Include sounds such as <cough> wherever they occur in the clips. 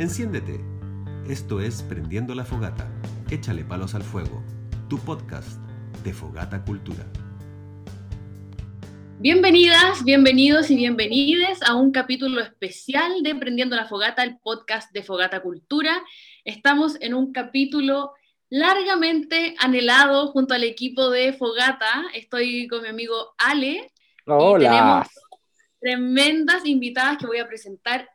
Enciéndete. Esto es Prendiendo la Fogata. Échale palos al fuego. Tu podcast de Fogata Cultura. Bienvenidas, bienvenidos y bienvenides a un capítulo especial de Prendiendo la Fogata, el podcast de Fogata Cultura. Estamos en un capítulo largamente anhelado junto al equipo de Fogata. Estoy con mi amigo Ale. Hola. Y tenemos tremendas invitadas que voy a presentar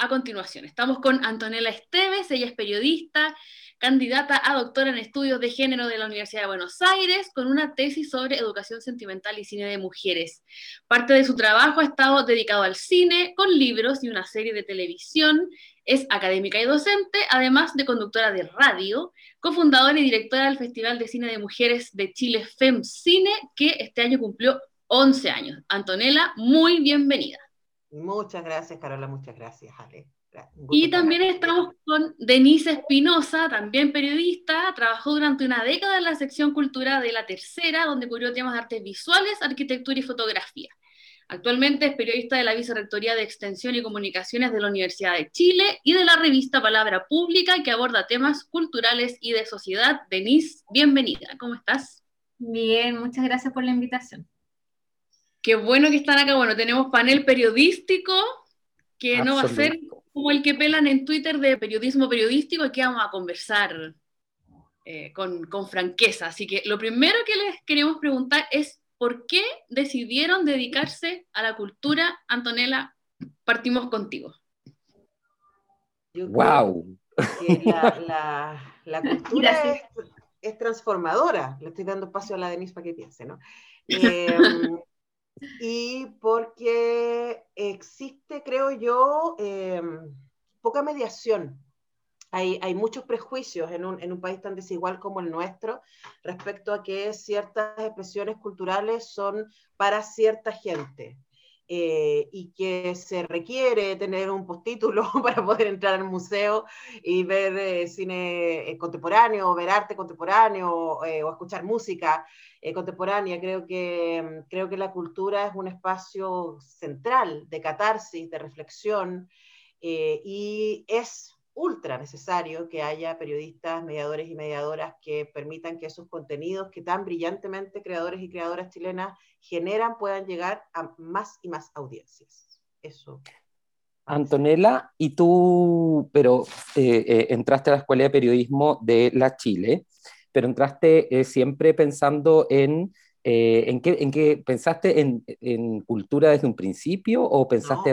a continuación. Estamos con Antonella Esteves, ella es periodista, candidata a doctora en estudios de género de la Universidad de Buenos Aires, con una tesis sobre educación sentimental y cine de mujeres. Parte de su trabajo ha estado dedicado al cine, con libros y una serie de televisión. Es académica y docente, además de conductora de radio, cofundadora y directora del Festival de Cine de Mujeres de Chile FEM Cine, que este año cumplió 11 años. Antonella, muy bienvenida. Muchas gracias, Carola, muchas gracias, Ale. Y también estamos con Denise Espinosa, también periodista, trabajó durante una década en la sección cultural de La Tercera, donde cubrió temas de artes visuales, arquitectura y fotografía. Actualmente es periodista de la Vicerrectoría de Extensión y Comunicaciones de la Universidad de Chile y de la revista Palabra Pública, que aborda temas culturales y de sociedad. Denise, bienvenida, ¿cómo estás? Bien, muchas gracias por la invitación. Qué bueno que están acá. Bueno, tenemos panel periodístico, que no va a ser como el que pelan en Twitter de periodismo periodístico, y que vamos a conversar eh, con, con franqueza. Así que lo primero que les queremos preguntar es, ¿por qué decidieron dedicarse a la cultura? Antonella, partimos contigo. ¡Wow! La, la, la, <laughs> cultura es, es, transformadora. Le estoy dando espacio a la Denise para que piense, ¿no? <laughs> Eh, y porque existe, creo yo, eh, poca mediación. Hay, hay muchos prejuicios en un, en un, país tan desigual como el nuestro respecto a que ciertas expresiones culturales son para cierta gente. Eh, y que se requiere tener un postítulo <laughs> para poder entrar al museo y ver eh, cine eh, contemporáneo, ver arte contemporáneo eh, o escuchar música eh, contemporánea. Creo que, creo que la cultura es un espacio central de catarsis, de reflexión y es ultra necesario que haya periodistas, mediadores y mediadoras que permitan que esos contenidos que tan brillantemente creadores y creadoras chilenas generan puedan llegar a más y más audiencias. Eso. Antonella, y tú, pero eh, eh, entraste a la Escuela de Periodismo de la Chile, pero entraste eh, siempre pensando en eh, ¿en, qué, ¿En qué pensaste en, en, cultura desde un principio o pensaste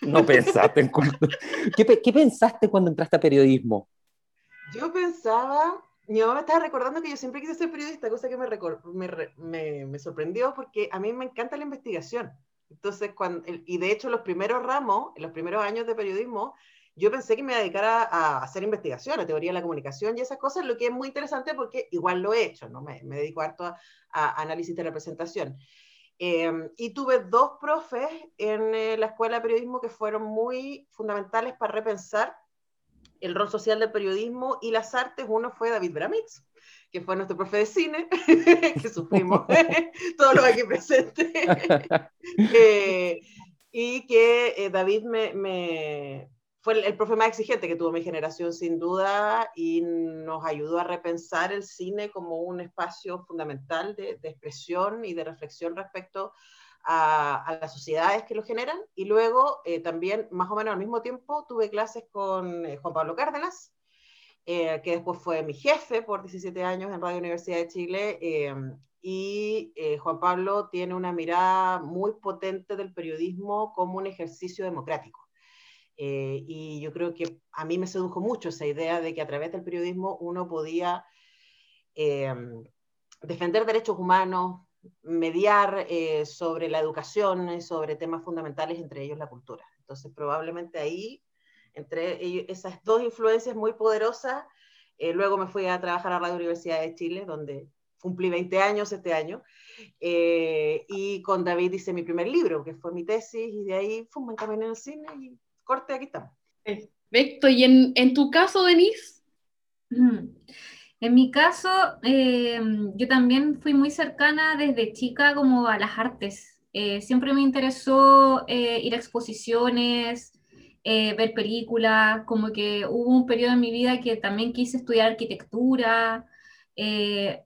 no, no pensaste en cultura? <laughs> ¿Qué, ¿Qué, pensaste cuando entraste a periodismo? Yo pensaba, mi mamá me estaba recordando que yo siempre quise ser periodista, cosa que me, me, me, me sorprendió porque a mí me encanta la investigación. Entonces, cuando, y de hecho los primeros ramos, en los primeros años de periodismo, yo pensé que me iba a dedicar a, a, hacer investigación, a teoría de la comunicación y esas cosas, lo que es muy interesante porque igual lo he hecho, ¿no? Me, me dedico harto a, a, análisis de representación. Eh, y tuve dos profes en eh, la escuela de periodismo que fueron muy fundamentales para repensar el rol social del periodismo y las artes. Uno fue David Bramitz, que fue nuestro profe de cine, <laughs> que sufrimos <laughs> todos los aquí presentes. <laughs> eh, y que eh, David me, me, fue el, el, profe más exigente que tuvo mi generación, sin duda, y nos ayudó a repensar el cine como un espacio fundamental de, de expresión y de reflexión respecto a, las sociedades que lo generan. Y luego, eh, también, más o menos al mismo tiempo, tuve clases con eh, Juan Pablo Cárdenas, eh, que después fue mi jefe por 17 años en Radio Universidad de Chile. Y Juan Pablo tiene una mirada muy potente del periodismo como un ejercicio democrático. Y yo creo que a mí me sedujo mucho esa idea de que a través del periodismo uno podía defender derechos humanos, mediar eh, sobre la educación, sobre temas fundamentales, entre ellos la cultura. Entonces, probablemente ahí, entre esas dos influencias muy poderosas, eh, luego me fui a trabajar a Radio Universidad de Chile, donde cumplí 20 años este año, eh, y con David hice mi primer libro, que fue mi tesis, y de ahí fue, me encaminé al cine y corte, aquí estamos. Perfecto. ¿Y en, en tu caso, Denise? Mm. En mi caso, eh, yo también fui muy cercana desde chica como a las artes. Eh, siempre me interesó eh, ir a exposiciones, eh, ver películas, como que hubo un periodo en mi vida que también quise estudiar arquitectura. Eh,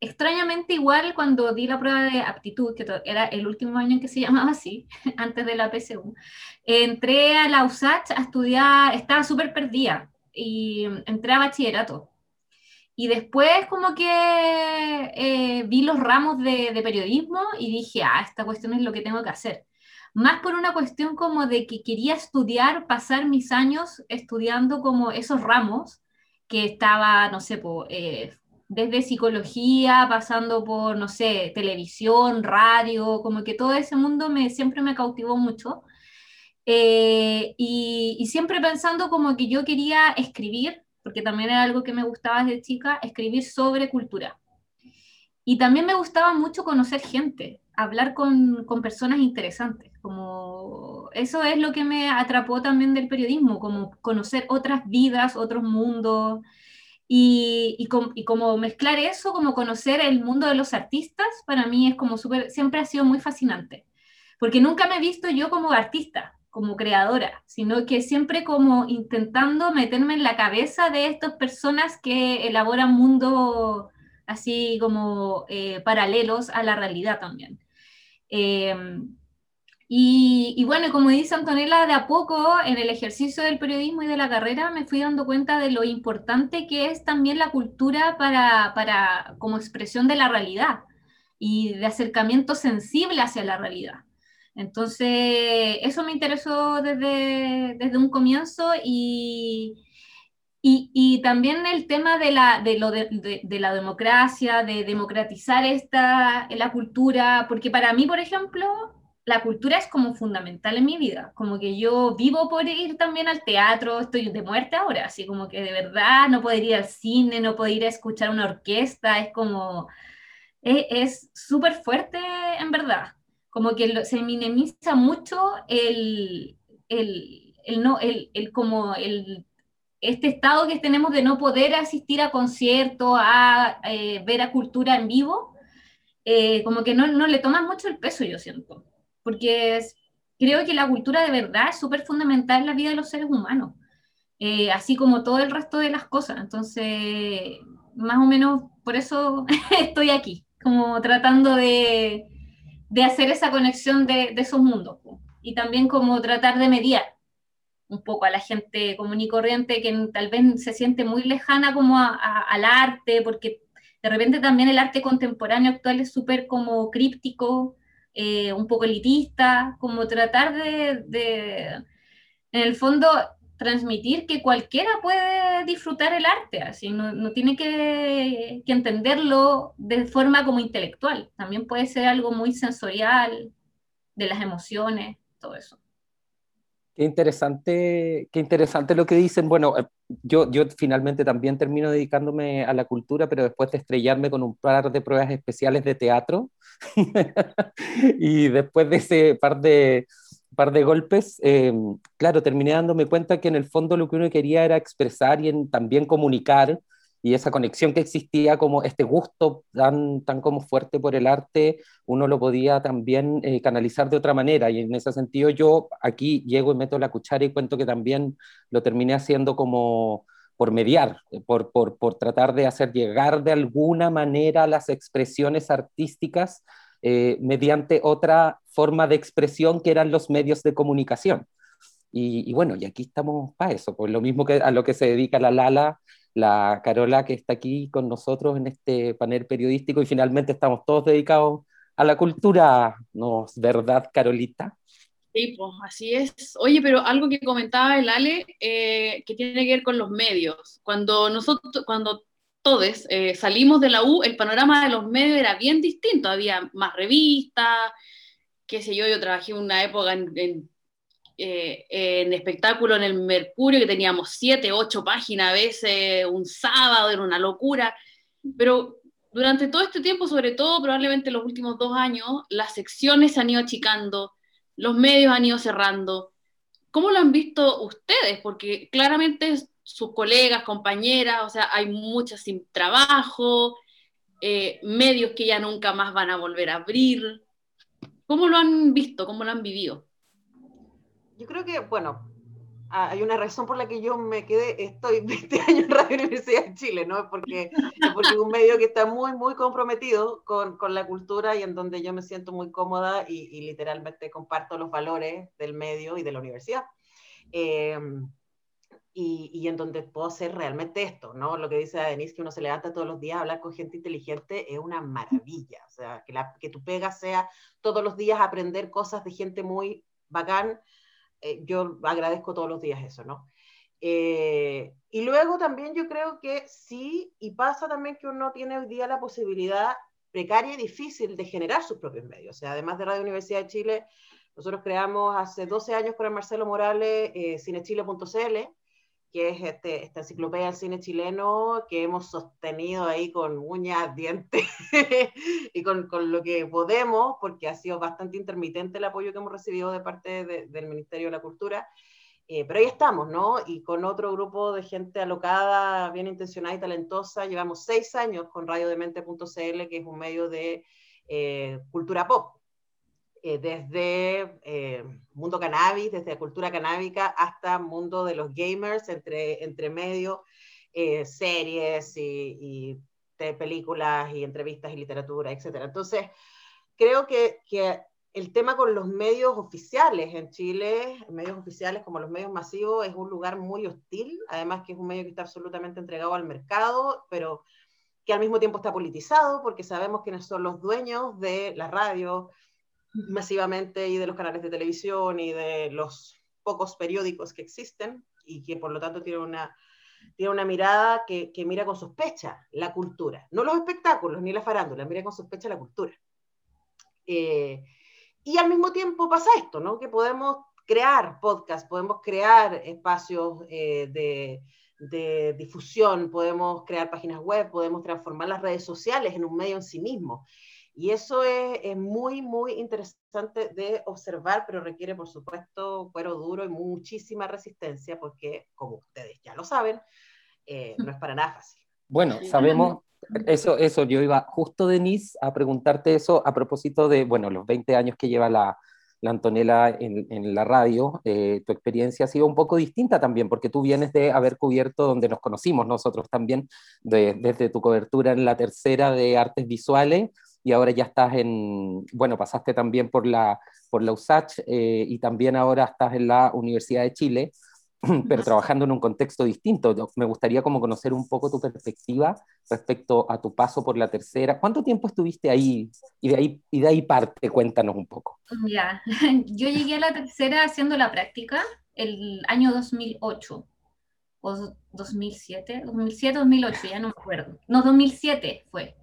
extrañamente igual cuando di la prueba de aptitud, que era el último año en que se <laughs> llamaba así, antes de la PSU, entré a la USACH a estudiar, estaba súper perdida y entré a bachillerato. Y después como que eh, vi los ramos de, de, periodismo y dije, ah, esta cuestión es lo que tengo que hacer. Más por una cuestión como de que quería estudiar, pasar mis años estudiando como esos ramos que estaba, no sé, eh, desde psicología, pasando por, no sé, televisión, radio, como que todo ese mundo me, siempre me cautivó mucho. Eh, y, y, siempre pensando como que yo quería escribir, porque también era algo que me gustaba desde chica, escribir sobre cultura. Y también me gustaba mucho conocer gente, hablar con, con, personas interesantes. Como eso es lo que me atrapó también del periodismo, como conocer otras vidas, otros mundos. Y, y, y, como mezclar eso, como conocer el mundo de los artistas, para mí es como súper, siempre ha sido muy fascinante. Porque nunca me he visto yo como artista, como creadora, sino que siempre como intentando meterme en la cabeza de estas personas que elaboran mundos así como eh, paralelos a la realidad también. Y, y, bueno, como dice Antonella, de a poco en el ejercicio del periodismo y de la carrera me fui dando cuenta de lo importante que es también la cultura para, para como expresión de la realidad y de acercamiento sensible hacia la realidad. Entonces, eso me interesó desde, desde un comienzo y, y, y, también el tema de la, de, lo de, de, la democracia, de democratizar esta, la cultura, porque para mí, por ejemplo, la cultura es como fundamental en mi vida, como que yo vivo por ir también al teatro, estoy de muerte ahora, así como que de verdad no puedo ir al cine, no puedo ir a escuchar una orquesta, es como, es súper fuerte en verdad como que se minimiza mucho el, el, el no, el, el, como el, este estado que tenemos de no poder asistir a conciertos, a eh, ver a cultura en vivo, eh, como que no, no le toma mucho el peso, yo siento, porque es, creo que la cultura de verdad es súper fundamental en la vida de los seres humanos, eh, así como todo el resto de las cosas, entonces, más o menos por eso <laughs> estoy aquí, como tratando de de hacer esa conexión de, de esos mundos y también como tratar de mediar un poco a la gente común y corriente que tal vez se siente muy lejana como al arte, porque de repente también el arte contemporáneo actual es súper como críptico, eh, un poco elitista, como tratar de, de, en el fondo, transmitir que cualquiera puede disfrutar el arte, así no, no tiene que, que, entenderlo de forma como intelectual, también puede ser algo muy sensorial, de las emociones, todo eso. Qué interesante, qué interesante lo que dicen. Bueno, eh, yo, yo finalmente también termino dedicándome a la cultura, pero después de estrellarme con un par de pruebas especiales de teatro <laughs> y después de ese par de, par de golpes, eh, claro, terminé dándome cuenta que en el fondo lo que uno quería era expresar y también comunicar, y esa conexión que existía, como este gusto tan, tan como fuerte por el arte, uno lo podía también eh, canalizar de otra manera, y en ese sentido yo aquí llego y meto la cuchara y cuento que también lo terminé haciendo como por mediar, por, por, por tratar de hacer llegar de alguna manera las expresiones artísticas eh, mediante otra forma de expresión que eran los medios de comunicación. Y, bueno, y aquí estamos para eso, pues lo mismo que a lo que se dedica la Lala, la Carola que está aquí con nosotros en este panel periodístico y finalmente estamos todos dedicados a la cultura, ¿no es verdad, Carolita? Sí, pues así es. Oye, pero algo que comentaba el Ale, eh, que tiene que ver con los medios. Cuando nosotros, cuando todos eh, salimos de la U, el panorama de los medios era bien distinto, había más revistas, qué sé yo, yo trabajé una época en, en, eh, en, espectáculo en el Mercurio, que teníamos siete, ocho páginas a veces, un sábado, era una locura, pero durante todo este tiempo, sobre todo probablemente los últimos dos años, las secciones se han ido achicando, los medios han ido cerrando. ¿Cómo lo han visto ustedes? Porque claramente sus colegas, compañeras, o sea, hay muchas sin trabajo, eh, medios que ya nunca más van a volver a abrir. ¿Cómo lo han visto? ¿Cómo lo han vivido? Yo creo que, bueno, ah, hay una razón por la que yo me quedé, estoy <laughs> 20 años en Radio Universidad de Chile, ¿no? Porque, porque es un medio que está muy, muy comprometido con, con la cultura y en donde yo me siento muy cómoda y, literalmente comparto los valores del medio y de la universidad. Eh, y, y, en donde puedo hacer realmente esto, ¿no? Lo que dice Denise, que uno se levanta todos los días a hablar con gente inteligente, es una maravilla. O sea, que, la, que tu pega sea todos los días aprender cosas de gente muy bacán, eh, yo agradezco todos los días eso, ¿no? Eh, y luego también yo creo que sí, y pasa también que uno tiene hoy día la posibilidad precaria y difícil de generar sus propios medios. O sea, además de Radio Universidad de Chile, nosotros creamos hace 12 años con el Marcelo Morales eh, cinechile.cl, que es este, esta enciclopedia del cine chileno que hemos sostenido ahí con uñas, <laughs> dientes y con, con, lo que podemos, porque ha sido bastante intermitente el apoyo que hemos recibido de parte de, del Ministerio de la Cultura. Eh, pero ahí estamos, ¿no? Y con otro grupo de gente alocada, bien intencionada y talentosa, llevamos seis años con radiodemente.cl, que es un medio de eh, cultura pop. Eh, desde eh, mundo cannabis, desde cultura canábica hasta mundo de los gamers, entre, entre medio, eh, series y, y películas y entrevistas y literatura, etc. Entonces, creo que, que el tema con los medios oficiales en Chile, medios oficiales como los medios masivos, es un lugar muy hostil, además que es un medio que está absolutamente entregado al mercado, pero que al mismo tiempo está politizado, porque sabemos quiénes son los dueños de la radio, masivamente y de los canales de televisión y de los pocos periódicos que existen y que por lo tanto tiene una, tiene una mirada que, que mira con sospecha la cultura, no los espectáculos ni la farándula, mira con sospecha la cultura. Eh, y al mismo tiempo pasa esto, ¿no? Que podemos crear podcasts, podemos crear espacios eh, de, de, difusión, podemos crear páginas web, podemos transformar las redes sociales en un medio en sí mismo. Y eso es, es, muy, muy interesante de observar, pero requiere, por supuesto, cuero duro y muchísima resistencia, porque, como ustedes ya lo saben, eh, no es para nada fácil. Bueno, sabemos, eso, eso, yo iba justo, Denise, a preguntarte eso a propósito de, bueno, los 20 años que lleva la, la Antonella en, en, la radio, eh, tu experiencia ha sido un poco distinta también, porque tú vienes de haber cubierto donde nos conocimos nosotros también, de, desde tu cobertura en la tercera de artes visuales y ahora ya estás en, bueno, pasaste también por la, por la USACH eh, y también ahora estás en la Universidad de Chile, <clears throat> pero trabajando en un contexto distinto. Me gustaría como conocer un poco tu perspectiva respecto a tu paso por la tercera. ¿Cuánto tiempo estuviste ahí? Y de ahí, y de ahí parte, cuéntanos un poco. Ya, <laughs> yo llegué a la tercera haciendo la práctica el año 2008 o 2007, 2007, 2008, ya no me acuerdo. No, 2007 fue.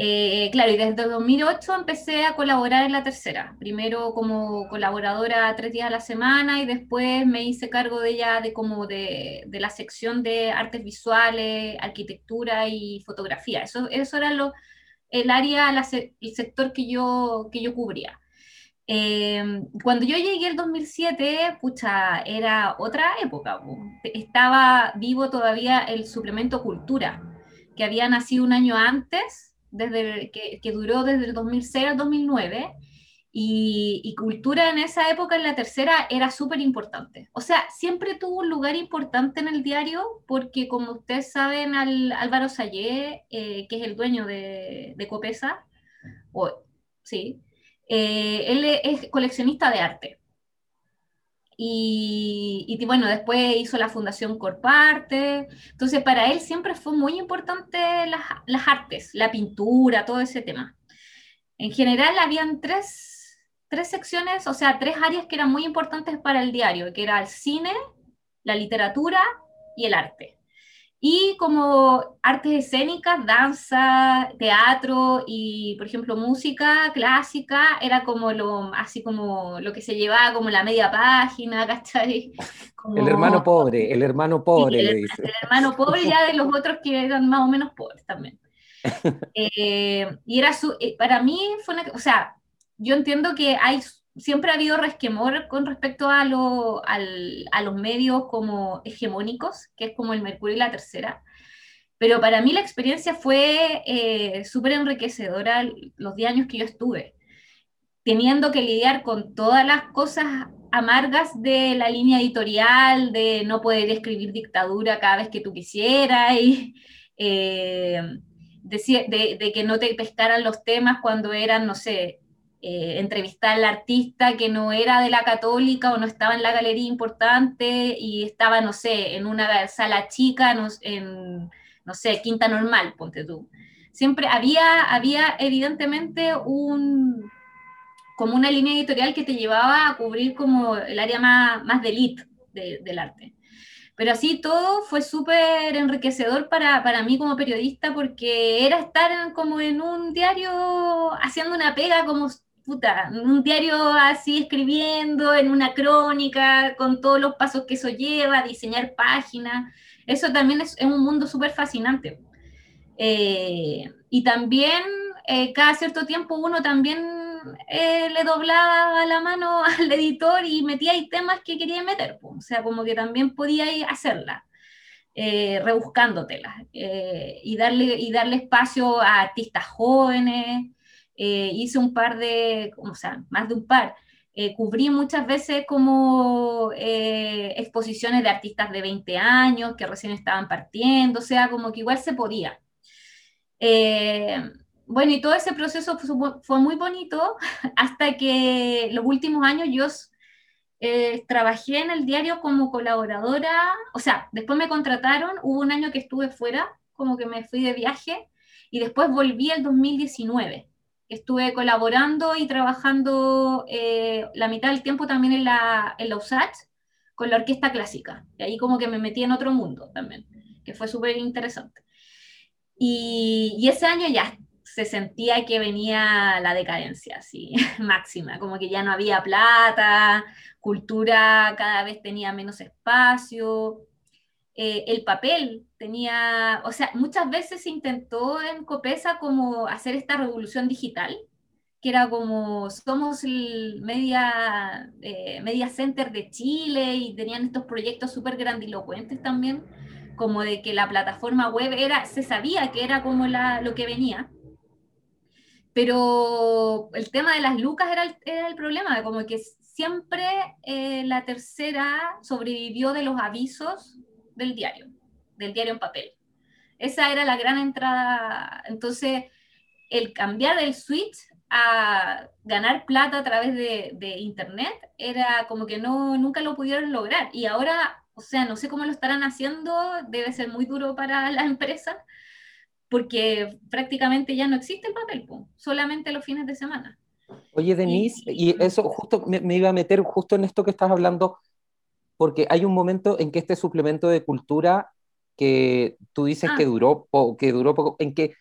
Eh, claro, y desde 2008 empecé a colaborar en la tercera. Primero como colaboradora tres días a la semana y después me hice cargo de ella de como de, la sección de artes visuales, arquitectura y fotografía. Eso, era lo, el área, el sector que yo, que yo cubría. Eh, cuando yo llegué el 2007, pucha, era otra época. Estaba vivo todavía el suplemento Cultura, que había nacido un año antes desde que, duró desde el 2006 al 2009, y, y, cultura en esa época, en la tercera, era súper importante. O sea, siempre tuvo un lugar importante en el diario, porque como ustedes saben, al, Álvaro Sayé, eh, que es el dueño de, de Copesa, o, sí, eh, él es coleccionista de arte. Y, bueno, después hizo la Fundación Corparte. Entonces, para él siempre fue muy importante las, las artes, la pintura, todo ese tema. En general, habían tres, tres secciones, o sea, tres áreas que eran muy importantes para el diario, que era el cine, la literatura y el arte y como artes escénicas, danza, teatro y, por ejemplo, música clásica, era como lo, así como lo que se llevaba como la media página, <laughs> ¿cachai? <laughs> Como... El hermano pobre, el hermano pobre, sí, le el, dice. El hermano pobre ya de los otros que eran más o menos pobres también. <laughs> eh, y era su, eh, para mí fue una, o sea, yo entiendo que hay siempre ha habido resquemor con respecto a, lo, al, los medios como hegemónicos, que es como el Mercurio y la Tercera. Pero para mí la experiencia fue eh, súper enriquecedora los 10 años que yo estuve, teniendo que lidiar con todas las cosas amargas de la línea editorial, de no poder escribir dictadura cada vez que tú quisieras, y eh, de, que no te pescaran los temas cuando eran, no sé, eh, entrevistar al artista que no era de la católica o no estaba en la galería importante y estaba, no sé, en una sala chica, no, en, no sé, quinta normal, ponte tú. Siempre había, había evidentemente un, como una línea editorial que te llevaba a cubrir como el área más, más de elite del arte. Pero así todo fue súper enriquecedor para, para, mí como periodista porque era estar como en un diario haciendo una pega como puta, un diario así escribiendo, en una crónica, con todos los pasos que eso lleva, diseñar páginas. Eso también es, es un mundo súper fascinante. Eh, y también eh, cada cierto tiempo uno también eh, le doblaba la mano <laughs> al editor y metía ahí temas que quería meter, o sea, como que también podía hacerla. rebuscándotelas y, darle, y darle espacio a artistas jóvenes, eh, hice un par de, o sea, más de un par, eh, cubrí muchas veces como eh, exposiciones de artistas de 20 años que recién estaban partiendo, o sea, como que igual se podía. bueno, y todo ese proceso fue, muy bonito <laughs> hasta que los últimos años yo trabajé en el diario como colaboradora, o sea, después me contrataron, hubo un año que estuve fuera, como que me fui de viaje, y después volví el 2019 estuve colaborando y trabajando eh, la mitad del tiempo también en la, en la USACH con la orquesta clásica. Y ahí como que me metí en otro mundo también, que fue súper interesante. Y, y, ese año ya se sentía que venía la decadencia, así, <laughs> máxima, como que ya no había plata, cultura cada vez tenía menos espacio, eh, el papel tenía, o sea, muchas veces se intentó en Copesa como hacer esta revolución digital, que era como somos el media, eh, media center de Chile y tenían estos proyectos súper grandilocuentes también, como de que la plataforma web era, se sabía que era como la, lo que venía, pero el tema de las lucas era el, era el problema, como que siempre eh, la tercera sobrevivió de los avisos del diario, del diario en papel. Esa era la gran entrada. Entonces, el cambiar del switch a ganar plata a través de, Internet era como que no, nunca lo pudieron lograr. Y ahora, o sea, no sé cómo lo estarán haciendo, debe ser muy duro para las empresas, porque prácticamente ya no existe el papel, solamente los fines de semana. Oye, Denise, y, eso justo me, me, iba a meter justo en esto que estás hablando porque hay un momento en que este suplemento de cultura que tú dices que, ah. duró que duró poco, en que,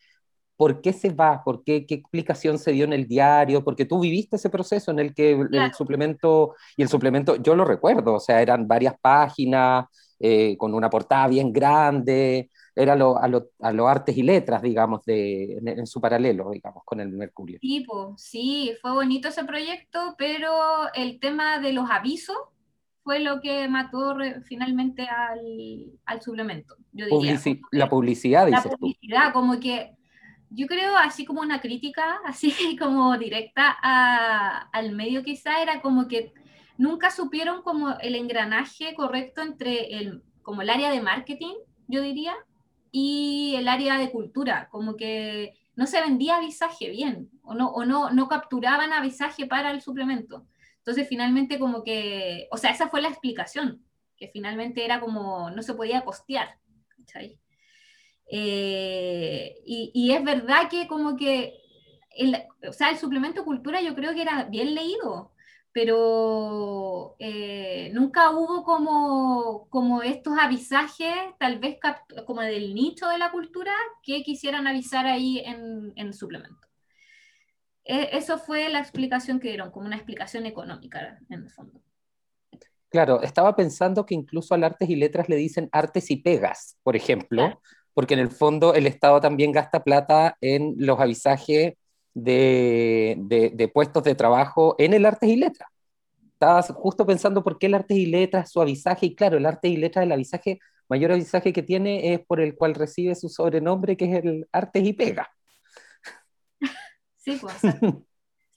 ¿por qué se va? ¿Por qué? ¿Qué explicación se dio en el diario? Porque tú viviste ese proceso en el que el suplemento, y el suplemento, yo lo recuerdo, o sea, eran varias páginas, eh, con una portada bien grande, era lo, a, lo, a los artes y letras, digamos, de, en, su paralelo, digamos, con el Mercurio. Tipo, sí, fue bonito ese proyecto, pero el tema de los avisos fue lo que mató finalmente al, suplemento. Yo diría, la publicidad, La publicidad, como que yo creo, así como una crítica, <laughs> así como directa al medio quizá, era como que nunca supieron como el engranaje correcto entre el, como el área de marketing, yo diría, y el área de cultura, como que no se vendía avisaje bien, o no, o no, no capturaban avisaje para el suplemento. Entonces, finalmente, como que, o sea, esa fue la explicación, que finalmente era como, no se podía costear. Eh, y, es verdad que como que, el, o sea, el suplemento cultura yo creo que era bien leído, pero eh, nunca hubo como, como estos avisajes, tal vez como del nicho de la cultura, que quisieran avisar ahí en, en suplemento. E, eso fue la explicación que dieron, como una explicación económica en el fondo. Claro, estaba pensando que incluso al artes y letras le dicen artes y pegas, por ejemplo, porque en el fondo el Estado también gasta plata en los avisajes de, de, puestos de trabajo en el artes y letras. Estaba justo pensando por qué el artes y letras, su avisaje, y claro, el artes y letras, el avisaje, mayor avisaje que tiene es por el cual recibe su sobrenombre, que es el artes y pega. Sí, pues. <laughs>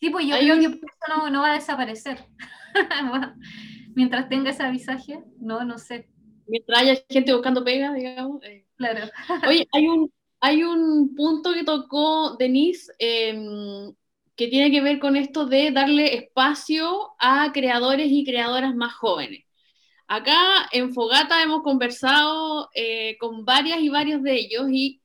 Sí, pues yo Hay creo un- que por eso no, no va a desaparecer. <laughs> Mientras tenga ese avisaje, no, no sé. Mientras haya gente buscando pega, digamos. eh. Claro. Oye, <laughs> hay un, hay un punto que tocó Denise em, que tiene que ver con esto de darle espacio a creadores y creadoras más jóvenes. Acá en Fogata hemos conversado eh, con varias y varios de ellos y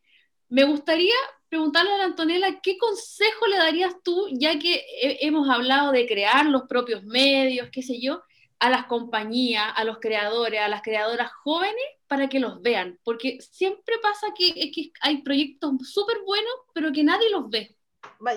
me gustaría preguntarle a la Antonella qué consejo le darías tú, ya que he- hemos hablado de crear los propios medios, qué sé yo, a las compañías, a los creadores, a las creadoras jóvenes para que los vean, porque siempre pasa que, hay proyectos súper buenos, pero que nadie los ve.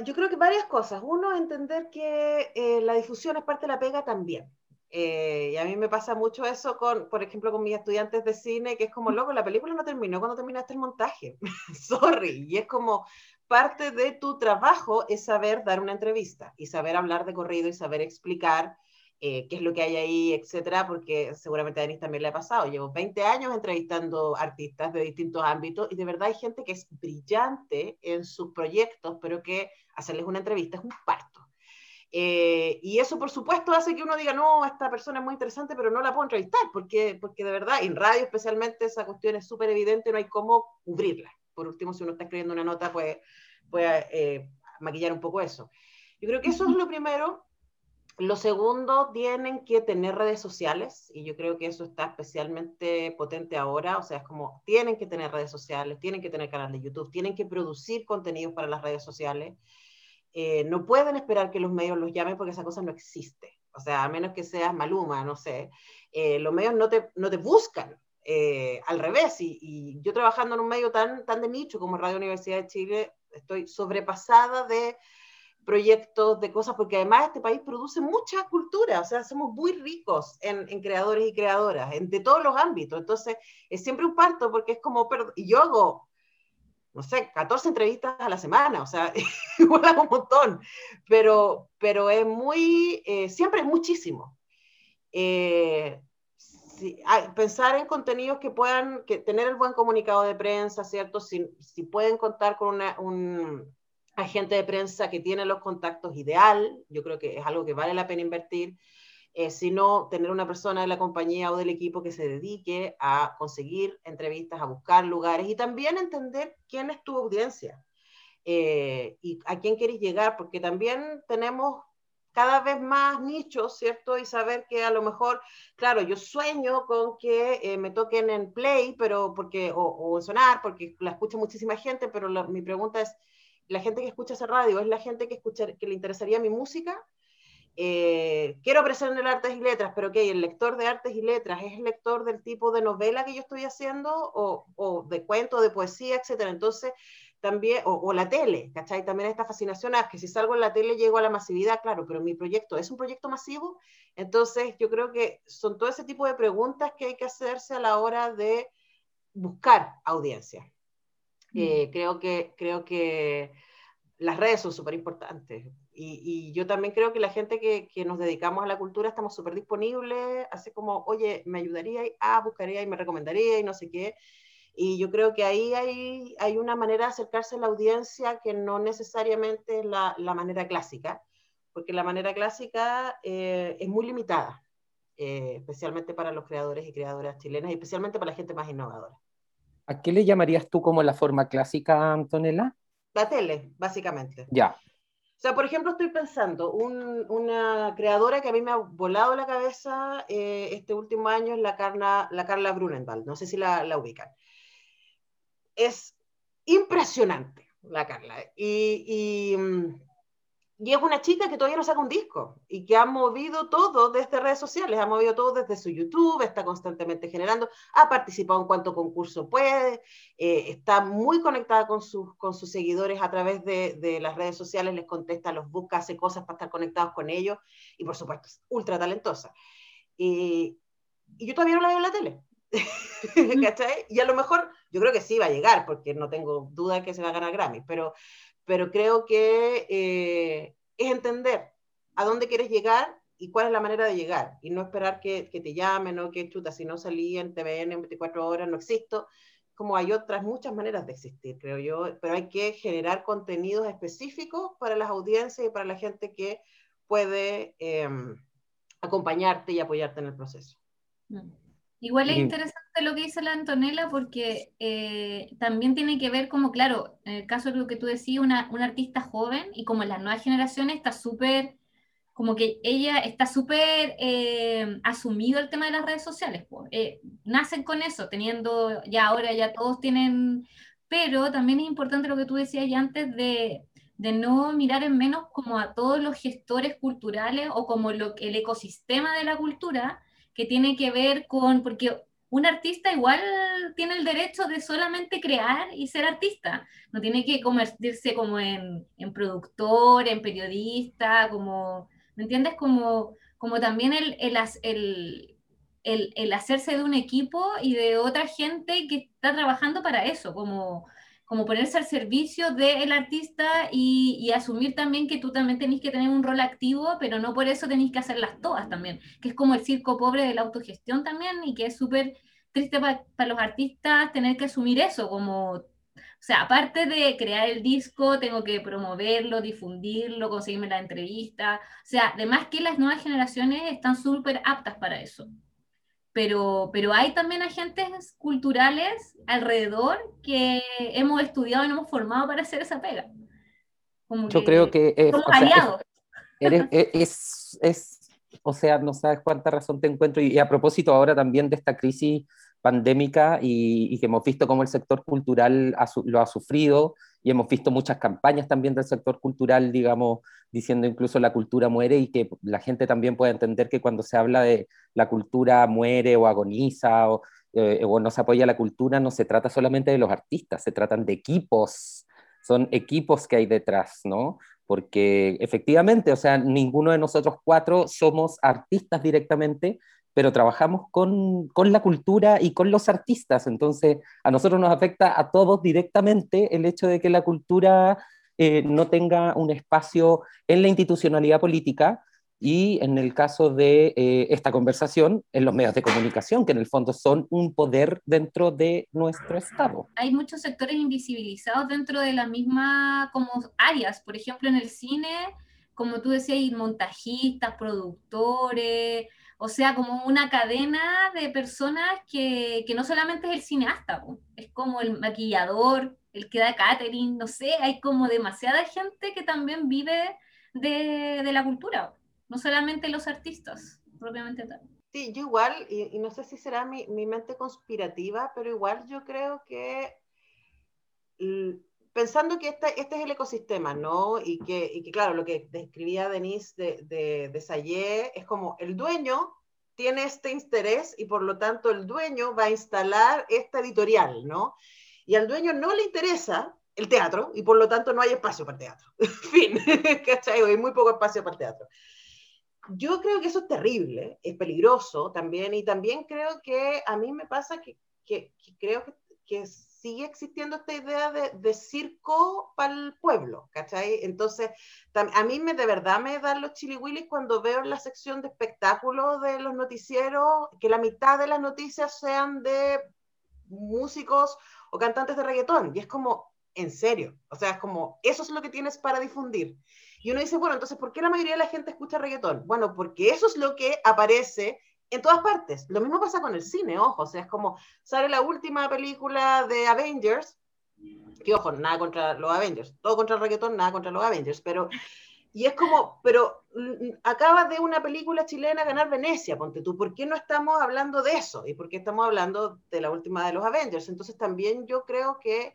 Yo creo que varias cosas. Uno, entender que eh, la difusión es parte de la pega también. Eh, y a mí me pasa mucho eso con, por ejemplo, con mis estudiantes de cine, que es como, loco, la película no terminó cuando terminaste el montaje. <laughs> Sorry. Y es como parte de tu trabajo es saber dar una entrevista y saber hablar de corrido y saber explicar eh, qué es lo que hay ahí, etcétera, porque seguramente a Denis también le ha pasado. Llevo 20 años entrevistando artistas de distintos ámbitos y de verdad hay gente que es brillante en sus proyectos, pero que hacerles una entrevista es un parto. Eh, y eso, por supuesto, hace que uno diga, no, esta persona es muy interesante, pero no la puedo entrevistar, porque, porque de verdad, en radio especialmente, esa cuestión es súper evidente, no hay cómo cubrirla. Por último, si uno está escribiendo una nota, puede, puede eh, maquillar un poco eso. Yo creo que eso es lo primero. Lo segundo, tienen que tener redes sociales, y yo creo que eso está especialmente potente ahora, o sea, es como, tienen que tener redes sociales, tienen que tener canal de YouTube, tienen que producir contenidos para las redes sociales, eh, no pueden esperar que los medios los llamen porque esa cosa no existe. O sea, a menos que seas Maluma, no sé, eh, los medios no te, no te buscan. Eh, al revés, y, yo trabajando en un medio tan, tan de nicho como Radio Universidad de Chile, estoy sobrepasada de proyectos, de cosas, porque además este país produce mucha cultura, o sea, somos muy ricos en, en creadores y creadoras, en, de todos los ámbitos, entonces es siempre un parto porque es como, y yo hago no sé, 14 entrevistas a la semana, o sea, <laughs> igual un montón, pero, pero es muy, eh, siempre es muchísimo. Eh, si, pensar en contenidos que puedan, que tener el buen comunicado de prensa, ¿cierto? Si, si pueden contar con una, un agente de prensa que tiene los contactos ideal, yo creo que es algo que vale la pena invertir. Eh, sino tener una persona de la compañía o del equipo que se dedique a conseguir entrevistas, a buscar lugares y también entender quién es tu audiencia eh, y a quién quieres llegar, porque también tenemos cada vez más nichos, ¿cierto? Y saber que a lo mejor, claro, yo sueño con que eh, me toquen en play, pero porque, o, en sonar, porque la escucha muchísima gente, pero mi pregunta es, ¿la gente que escucha esa radio es la gente que, escucha, que le interesaría mi música? Eh, quiero el artes y letras, pero ¿qué? ¿El lector de artes y letras es el lector del tipo de novela que yo estoy haciendo o, o de cuento, de poesía, etcétera? Entonces, también, o, o, la tele, ¿cachai? También esta fascinación a que si salgo en la tele llego a la masividad, claro, pero mi proyecto es un proyecto masivo, entonces yo creo que son todo ese tipo de preguntas que hay que hacerse a la hora de buscar audiencia. Mm. Eh, creo, que, creo que las redes son súper importantes. Y, y, yo también creo que la gente que, que nos dedicamos a la cultura estamos súper disponibles, así como, oye, me ayudaría, y, ah, buscaría y me recomendaría y no sé qué. Y yo creo que ahí hay, hay una manera de acercarse a la audiencia que no necesariamente es la, la manera clásica, porque la manera clásica eh, es muy limitada, eh, especialmente para los creadores y creadoras chilenas, y especialmente para la gente más innovadora. ¿A qué le llamarías tú como la forma clásica, Antonella? La tele, básicamente. Ya. O sea, por ejemplo, estoy pensando, un, una creadora que a mí me ha volado la cabeza eh, este último año es la, Carla, la Carla Brunenwald, no sé si la, la ubican. Es impresionante la Carla. Y, y, y, es una chica que todavía no saca un disco y que ha movido todo desde redes sociales, ha movido todo desde su YouTube, está constantemente generando, ha participado en cuanto concurso puede, eh, está muy conectada con sus, con sus seguidores a través de, de, las redes sociales, les contesta, los busca, hace cosas para estar conectados con ellos y por supuesto es ultra talentosa. Y, y yo todavía no la veo en la tele. <laughs> ¿cachai? Y a lo mejor, yo creo que sí va a llegar, porque no tengo duda de que se va a ganar Grammy, pero, pero creo que eh, es entender a dónde quieres llegar y cuál es la manera de llegar, y no esperar que, que te llamen o que chuta, si no salí en TVN en 24 horas, no existo, como hay otras muchas maneras de existir, creo yo, pero hay que generar contenidos específicos para las audiencias y para la gente que puede em, acompañarte y apoyarte en el proceso. Mm. Igual es interesante lo que dice la Antonella porque eh, también tiene que ver como, claro, en el caso de lo que tú decías, una, una artista joven y como en las nuevas generaciones está súper, como que ella está súper eh, asumido el tema de las redes sociales. Pues. nacen con eso, teniendo, ya ahora ya todos tienen, pero también es importante lo que tú decías ya antes de, de no mirar en menos como a todos los gestores culturales o como lo, el ecosistema de la cultura que tiene que ver con, porque un artista igual tiene el derecho de solamente crear y ser artista, no tiene que convertirse como en, en productor, en periodista, como, ¿me entiendes? Como, como también el, el, el, el, hacerse de un equipo y de otra gente que está trabajando para eso, como como ponerse al servicio del artista y, asumir también que tú también tenés que tener un rol activo, pero no por eso tenés que hacerlas todas también, que es como el circo pobre de la autogestión también y que es súper triste para los artistas tener que asumir eso, como, o sea, aparte de crear el disco, tengo que promoverlo, difundirlo, conseguirme la entrevista, o sea, además que las nuevas generaciones están súper aptas para eso pero, pero hay también agentes culturales alrededor que hemos estudiado y nos hemos formado para hacer esa pega. Yo creo que es, somos aliados. E, <laughs> es, es, o sea, no sabes cuánta razón te encuentro. Y, a propósito ahora también de esta crisis pandémica y, y que hemos visto cómo el sector cultural lo ha sufrido y hemos visto muchas campañas también del sector cultural, digamos, diciendo incluso la cultura muere y que la gente también puede entender que cuando se habla de la cultura muere o agoniza o, eh, o no se apoya la cultura, no se trata solamente de los artistas, se tratan de equipos, son equipos que hay detrás, ¿no? Porque efectivamente, o sea, ninguno de nosotros cuatro somos artistas directamente, pero trabajamos con, con, la cultura y con los artistas. Entonces, a nosotros nos afecta a todos directamente el hecho de que la cultura eh, no tenga un espacio en la institucionalidad política y en el caso de eh, esta conversación, en los medios de comunicación, que en el fondo son un poder dentro de nuestro Estado. Hay muchos sectores invisibilizados dentro de la misma como áreas, por ejemplo, en el cine, como tú decías, hay montajistas, productores, o sea, como una cadena de personas que, que no solamente es el cineasta, es como el maquillador, el que da catering, no sé, hay como demasiada gente que también vive de, de la cultura, no solamente los artistas, propiamente tal. Sí, yo igual, y, y no sé si será mi, mi, mente conspirativa, pero igual yo creo que pensando que este, este es el ecosistema, ¿no? Y que, y que, claro, lo que describía Denise de, de, de Sayé es como el dueño tiene este interés y por lo tanto el dueño va a instalar esta editorial, ¿no? Y al dueño no le interesa el teatro y por lo tanto no hay espacio para el teatro. <laughs> fin, <laughs> ¿cachai? Hay muy poco espacio para el teatro. Yo creo que eso es terrible, es peligroso también y también creo que a mí me pasa que, que, que creo que, que sigue existiendo esta idea de, de circo para el pueblo, ¿cachai? Entonces, a mí me, de verdad me dan los chiliwillis cuando veo la sección de espectáculos de los noticieros que la mitad de las noticias sean de músicos o cantantes de reggaetón. Y es como, en serio, o sea, es como, eso es lo que tienes para difundir. Y uno dice, bueno, entonces, ¿por qué la mayoría de la gente escucha reggaetón? Bueno, porque eso es lo que aparece en todas partes. Lo mismo pasa con el cine, ojo, o sea, es como sale la última película de Avengers, que ojo, nada contra los Avengers, todo contra el reggaetón, nada contra los Avengers, pero y es como, pero mm, acaba de una película chilena ganar Venecia, ponte tú, ¿por qué no estamos hablando de eso? ¿Y por qué estamos hablando de la última de los Avengers? Entonces también yo creo que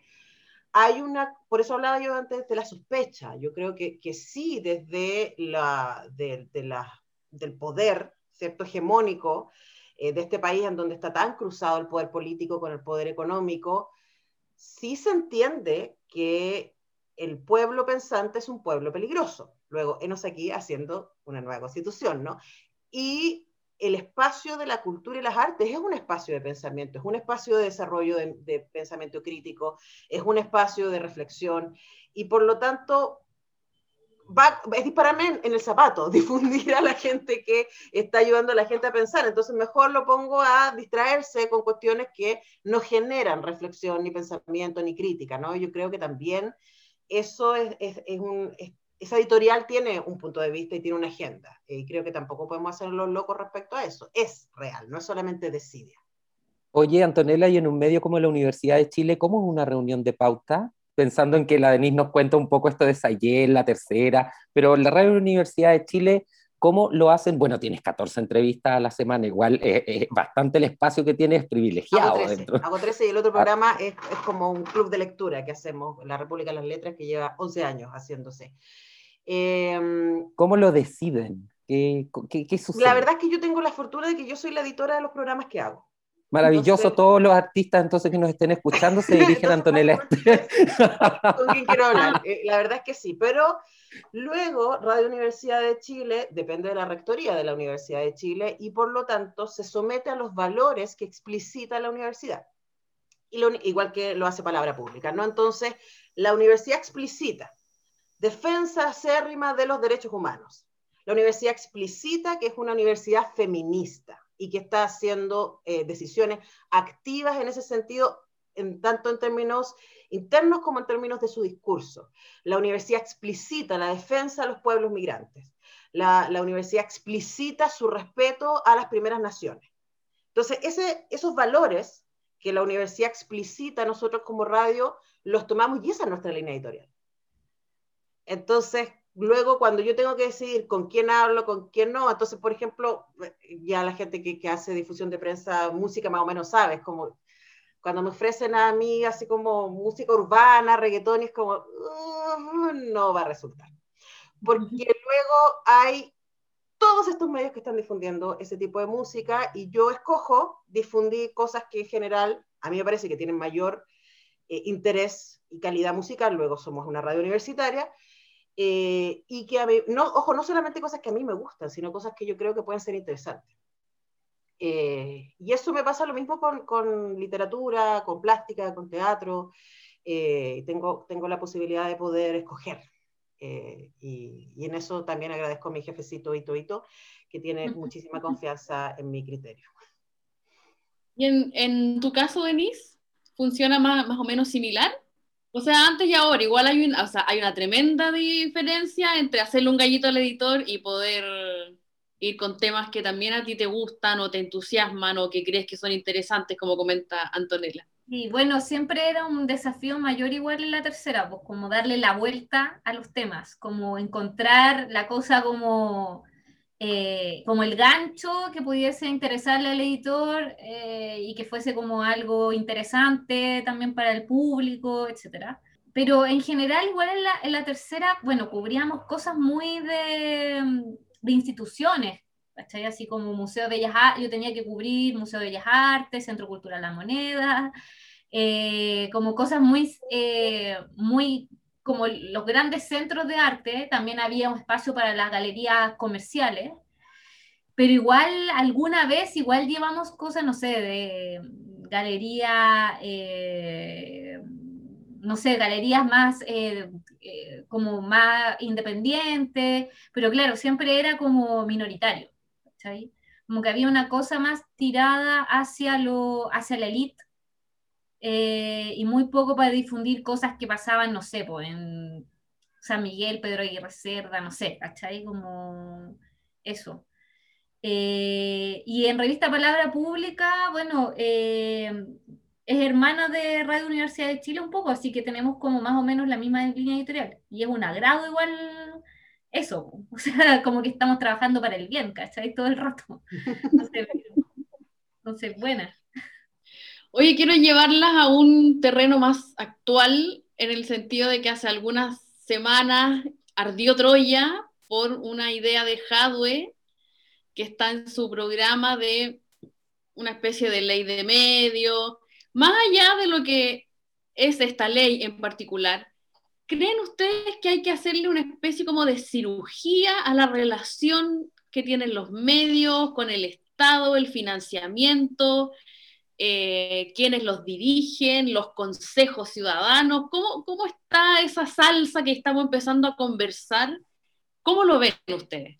hay una, por eso hablaba yo antes de la sospecha, yo creo que, que sí, desde la, de, de la, del poder, ¿cierto?, hegemónico eh, de este país en donde está tan cruzado el poder político con el poder económico, sí se entiende que el pueblo pensante es un pueblo peligroso. Luego, enos aquí haciendo una nueva constitución, ¿no? Y el espacio de la cultura y las artes es un espacio de pensamiento, es un espacio de desarrollo de, de pensamiento crítico, es un espacio de reflexión y por lo tanto va, es dispararme en, el zapato, <laughs> difundir a la gente que está ayudando a la gente a pensar. Entonces, mejor lo pongo a distraerse con cuestiones que no generan reflexión, ni pensamiento, ni crítica, ¿no? Yo creo que también eso es, es, es un... esa editorial tiene un punto de vista y tiene una agenda. Y creo que tampoco podemos hacerlo locos respecto a eso. Es real, no es solamente desidia. Oye, Antonella, y en un medio como la Universidad de Chile, ¿cómo es una reunión de pauta? Pensando en que la Denise nos cuenta un poco esto de Sayel, la tercera, pero la Radio Universidad de Chile, ¿cómo lo hacen? Bueno, tienes 14 entrevistas a la semana, igual es bastante el espacio que tienes privilegiado. Hago 13, hago 13 y el otro ah. programa es, es, como un club de lectura que hacemos, la República de las Letras, que lleva 11 años haciéndose. Eh, ¿Cómo lo deciden? ¿Qué, qué, qué sucede? La verdad es que yo tengo la fortuna de que yo soy la editora de los programas que hago. Maravilloso, todos los artistas entonces que nos estén escuchando se dirigen a Antonella. <laughs> ¿Con quién quiero hablar? Eh, la verdad es que sí, pero luego Radio Universidad de Chile depende de la rectoría de la Universidad de Chile y por lo tanto se somete a los valores que explicita la universidad, y igual que lo hace Palabra Pública, ¿no? Entonces, la universidad explicita defensa acérrima de los derechos humanos. La universidad explicita que es una universidad feminista y que está haciendo eh, decisiones activas en ese sentido, en, tanto en términos internos como en términos de su discurso. La universidad explicita la defensa de los pueblos migrantes. La, la universidad explicita su respeto a las primeras naciones. Entonces, esos valores que la universidad explicita nosotros como radio, los tomamos y esa es nuestra línea editorial. Entonces, luego cuando yo tengo que decidir con quién hablo, con quién no, entonces, por ejemplo, ya la gente que, que hace difusión de prensa, música más o menos sabe, es como cuando me ofrecen a mí así como música urbana, reggaetón, es como, no va a resultar. Porque luego hay todos estos medios que están difundiendo ese tipo de música y yo escojo difundir cosas que en general a mí me parece que tienen mayor eh, interés y calidad musical, luego somos una radio universitaria, eh, y que a mí, no, ojo, no solamente cosas que a mí me gustan, sino cosas que yo creo que pueden ser interesantes. Eh, y eso me pasa lo mismo con, con literatura, con plástica, con teatro. Eh, tengo, tengo la posibilidad de poder escoger. Y, y, en eso también agradezco a mi jefecito Ito Ito, que tiene muchísima confianza en mi criterio. ¿Y en, en tu caso, Denise, funciona más, más o menos similar? O sea, antes y ahora, igual hay, o sea, hay una tremenda diferencia entre hacerle un gallito al editor y poder ir con temas que también a ti te gustan o te entusiasman o que crees que son interesantes, como comenta Antonella. Y bueno, siempre era un desafío mayor igual en la tercera, pues como darle la vuelta a los temas, como encontrar la cosa como eh, como el gancho que pudiese interesarle al editor eh, y que fuese como algo interesante también para el público, etc. Pero en general, igual en la, en la tercera, bueno, cubríamos cosas muy de, de instituciones, ¿cachai? Así como Museo de Bellas Artes, yo tenía que cubrir Museo de Bellas Artes, Centro Cultural La Moneda, eh, como cosas muy, muy como los grandes centros de arte, también había un espacio para las galerías comerciales, pero igual alguna vez, igual llevamos cosas, no sé, de galería, eh, no sé, galerías más, eh, eh, como más independientes, pero claro, siempre era como minoritario. Como que había una cosa más tirada hacia, lo, hacia la élite eh, y muy poco para difundir cosas que pasaban, no sé, pues en San Miguel, Pedro Aguirre Cerda, no sé, ¿cachai? Como eso. Eh, y en revista Palabra Pública, bueno, eh, es hermana de Radio Universidad de Chile un poco, así que tenemos como más o menos la misma línea editorial. Y es un agrado igual eso, <laughs> o sea, como que estamos trabajando para el bien, ¿cachai? Todo el rato. <laughs> Entonces, entonces buena. Oye, quiero llevarlas a un terreno más actual, en el sentido de que hace algunas semanas ardió Troya por una idea de Hadwe que está en su programa de una especie de ley de medio. Más allá de lo que es esta ley en particular, ¿creen ustedes que hay que hacerle una especie como de cirugía a la relación que tienen los medios con el Estado, el financiamiento? Eh, quiénes los dirigen, los consejos ciudadanos, ¿cómo, ¿cómo está esa salsa que estamos empezando a conversar ¿Cómo lo ven ustedes?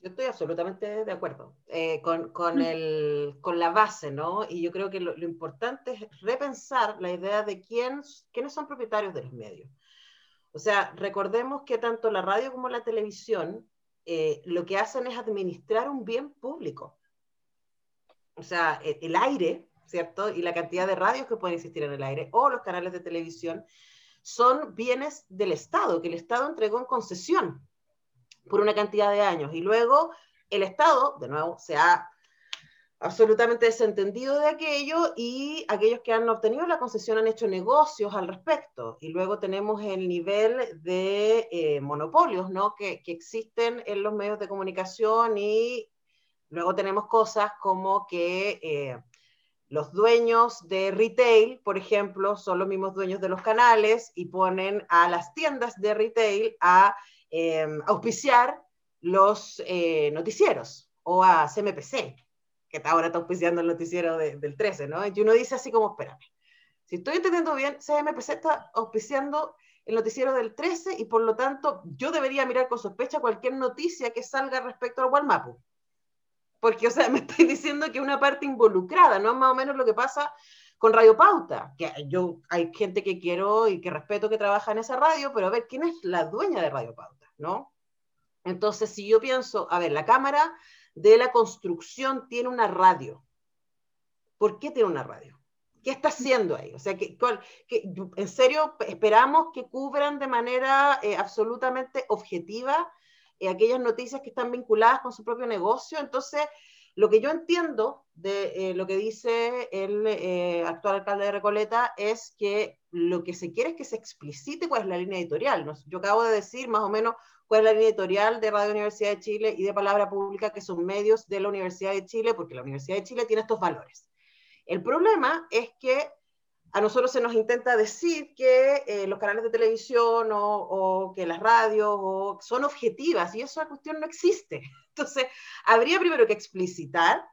Yo estoy absolutamente de acuerdo eh, con, con, el, con, la base, ¿no? Y yo creo que lo, lo, importante es repensar la idea de quién, quiénes son propietarios de los medios. O sea, recordemos que tanto la radio como la televisión eh, lo que hacen es administrar un bien público. O sea, el, el aire, ¿cierto? Y la cantidad de radios que pueden existir en el aire, o los canales de televisión, son bienes del Estado, que el Estado entregó en concesión por una cantidad de años. Y luego el Estado, de nuevo, se ha absolutamente desentendido de aquello y aquellos que han obtenido la concesión han hecho negocios al respecto. Y luego tenemos el nivel de eh, monopolios ¿no? que, que, existen en los medios de comunicación y luego tenemos cosas como que eh, los dueños de retail, por ejemplo, son los mismos dueños de los canales y ponen a las tiendas de retail a eh, auspiciar los eh, noticieros o a CMPC, que ahora está auspiciando el noticiero de, del 13, ¿no? Y uno dice así como, espérame, si estoy entendiendo bien, CMPC está auspiciando el noticiero del 13 y por lo tanto yo debería mirar con sospecha cualquier noticia que salga respecto al Walmapu. Porque, o sea, <laughs> me estoy diciendo que una parte involucrada, no es más o menos lo que pasa con Radio Pauta, que yo hay gente que quiero y que respeto que trabaja en esa radio, pero a ver, ¿quién es la dueña de Radio Pauta? ¿no? Entonces, si yo pienso, a ver, la Cámara de la Construcción tiene una radio. ¿Por qué tiene una radio? ¿Qué está haciendo ahí? O sea, que, que ¿en serio esperamos que cubran de manera eh, absolutamente objetiva aquellas noticias que están vinculadas con su propio negocio? Entonces, lo que yo entiendo de eh, lo que dice el eh, actual alcalde de Recoleta es que lo que se quiere es que se explicite cuál es la línea editorial. ¿no? Yo acabo de decir más o menos cuál es la línea editorial de Radio Universidad de Chile y de Palabra Pública, que son medios de la Universidad de Chile, porque la Universidad de Chile tiene estos valores. El problema es que a nosotros se nos intenta decir que eh, los canales de televisión o, que las radios o, son objetivas y esa cuestión no existe. <laughs> Entonces, habría primero que explicitar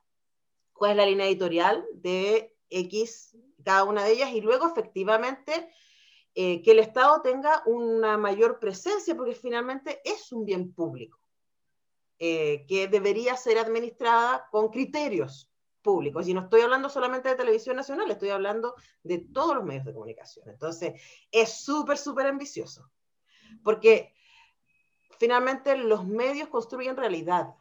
cuál es la línea editorial de X, cada una de ellas, y luego efectivamente eh, que el Estado tenga una mayor presencia, porque finalmente es un bien público, eh, que debería ser administrada con criterios públicos. Y no estoy hablando solamente de televisión nacional, estoy hablando de todos los medios de comunicación. Entonces, es súper, súper ambicioso, porque finalmente los medios construyen realidad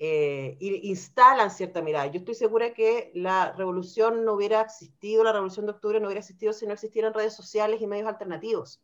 eh, instalan cierta mirada. Yo estoy segura que la revolución no hubiera existido, la revolución de octubre no hubiera existido si no existieran redes sociales y medios alternativos.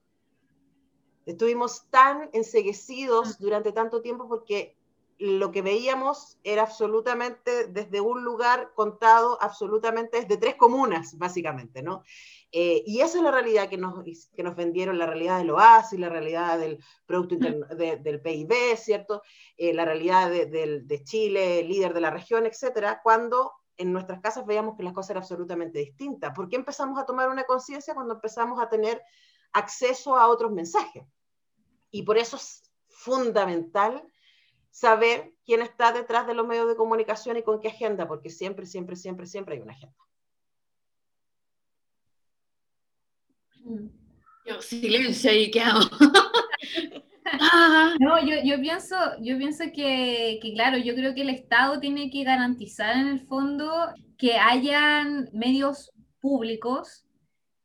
Estuvimos tan enseguecidos durante tanto tiempo porque lo que veíamos era absolutamente desde un lugar contado, absolutamente desde tres comunas, básicamente, ¿no? Eh, y esa es la realidad que nos, que nos vendieron, la realidad del OASI, la realidad del Producto Interno, de, del PIB, ¿cierto? Eh, la realidad de, de, de, Chile, líder de la región, etcétera, cuando en nuestras casas veíamos que las cosas eran absolutamente distintas. ¿Por qué empezamos a tomar una conciencia cuando empezamos a tener acceso a otros mensajes? Y por eso es fundamental saber quién está detrás de los medios de comunicación y con qué agenda, porque siempre, siempre, siempre, siempre hay una agenda. Yo, silencio y qué hago. <laughs> no, yo, yo, pienso, yo pienso que, que, claro, yo creo que el Estado tiene que garantizar en el fondo que hayan medios públicos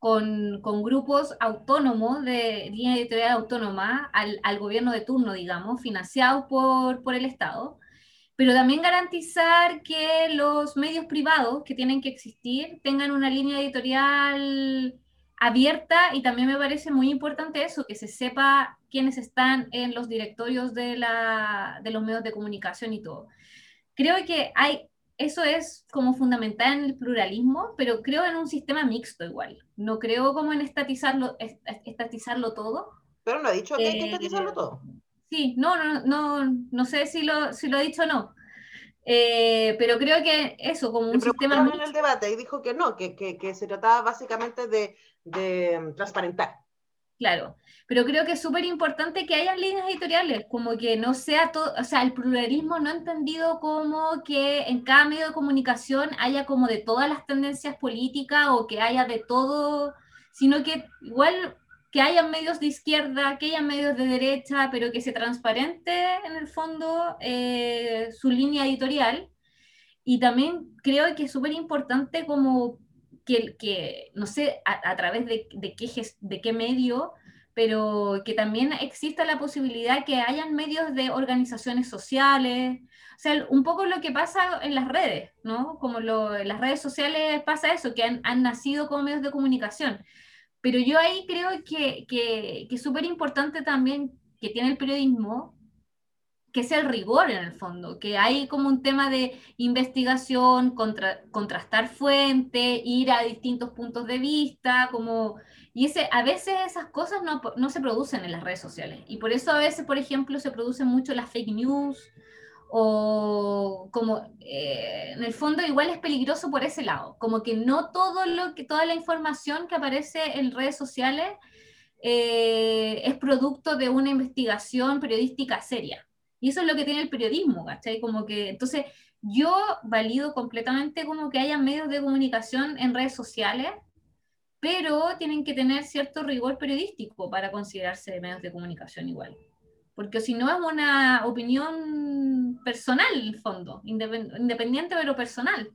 con, con, grupos autónomos de línea editorial autónoma al, al, gobierno de turno, digamos, financiados por, por el Estado, pero también garantizar que los medios privados que tienen que existir tengan una línea editorial abierta y también me parece muy importante eso, que se sepa quiénes están en los directorios de, la, de los medios de comunicación y todo. Creo que hay, eso es como fundamental en el pluralismo, pero creo en un sistema mixto igual. No creo como en estatizarlo, estatizarlo todo. Pero no ha dicho que hay que estatizarlo eh, todo. Sí, no, no, no, no sé si lo, si lo ha dicho o no. Eh, pero creo que eso, como un sistema... en el debate y dijo que no, que, que, que se trataba básicamente de, de mm, transparentar. Claro, pero creo que es súper importante que haya líneas editoriales, como que no sea todo, o sea, el pluralismo no entendido como que en cada medio de comunicación haya como de todas las tendencias políticas o que haya de todo, sino que igual que haya medios de izquierda, que haya medios de derecha, pero que se transparente en el fondo eh, su línea editorial. Y también creo que es súper importante como que, que, no sé a, través de, de, qué, de qué medio, pero que también exista la posibilidad que hayan medios de organizaciones sociales, o sea, un poco lo que pasa en las redes, ¿no? Como lo, en las redes sociales pasa eso, que han, han nacido como medios de comunicación. Pero yo ahí creo que, que, que es súper importante también que tiene el periodismo, que sea el rigor en el fondo, que hay como un tema de investigación, contra, contrastar fuentes, ir a distintos puntos de vista, como... Y ese, a veces esas cosas no, no se producen en las redes sociales. Y por eso a veces, por ejemplo, se producen mucho las fake news, o como eh, en el fondo igual es peligroso por ese lado, como que no todo lo que toda la información que aparece en redes sociales eh, es producto de una investigación periodística seria. Y eso es lo que tiene el periodismo, ¿cachai? Como que entonces yo valido completamente como que haya medios de comunicación en redes sociales, pero tienen que tener cierto rigor periodístico para considerarse medios de comunicación igual porque si no es una opinión personal, en el fondo, independiente pero personal.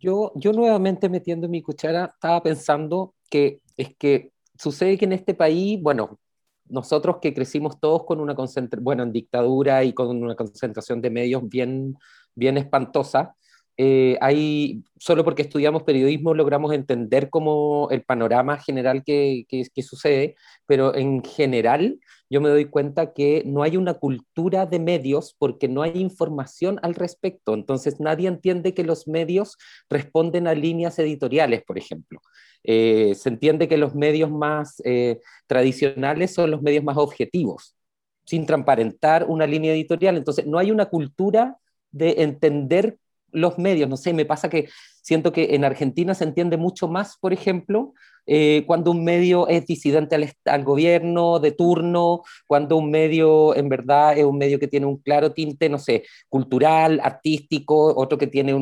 Yo, yo nuevamente metiendo mi cuchara, estaba pensando que es que sucede que en este país, bueno, nosotros que crecimos todos con una concentración, bueno, en dictadura y con una concentración de medios bien, bien espantosa, eh, hay, solo porque estudiamos periodismo logramos entender como el panorama general que, que, que, sucede, pero en general yo me doy cuenta que no hay una cultura de medios porque no hay información al respecto. Entonces nadie entiende que los medios responden a líneas editoriales, por ejemplo. Eh, se entiende que los medios más eh, tradicionales son los medios más objetivos, sin transparentar una línea editorial. Entonces no hay una cultura de entender los medios, no sé, me pasa que siento que en Argentina se entiende mucho más, por ejemplo, eh, cuando un medio es disidente al, gobierno de turno, cuando un medio en verdad es un medio que tiene un claro tinte, no sé, cultural, artístico, otro que tiene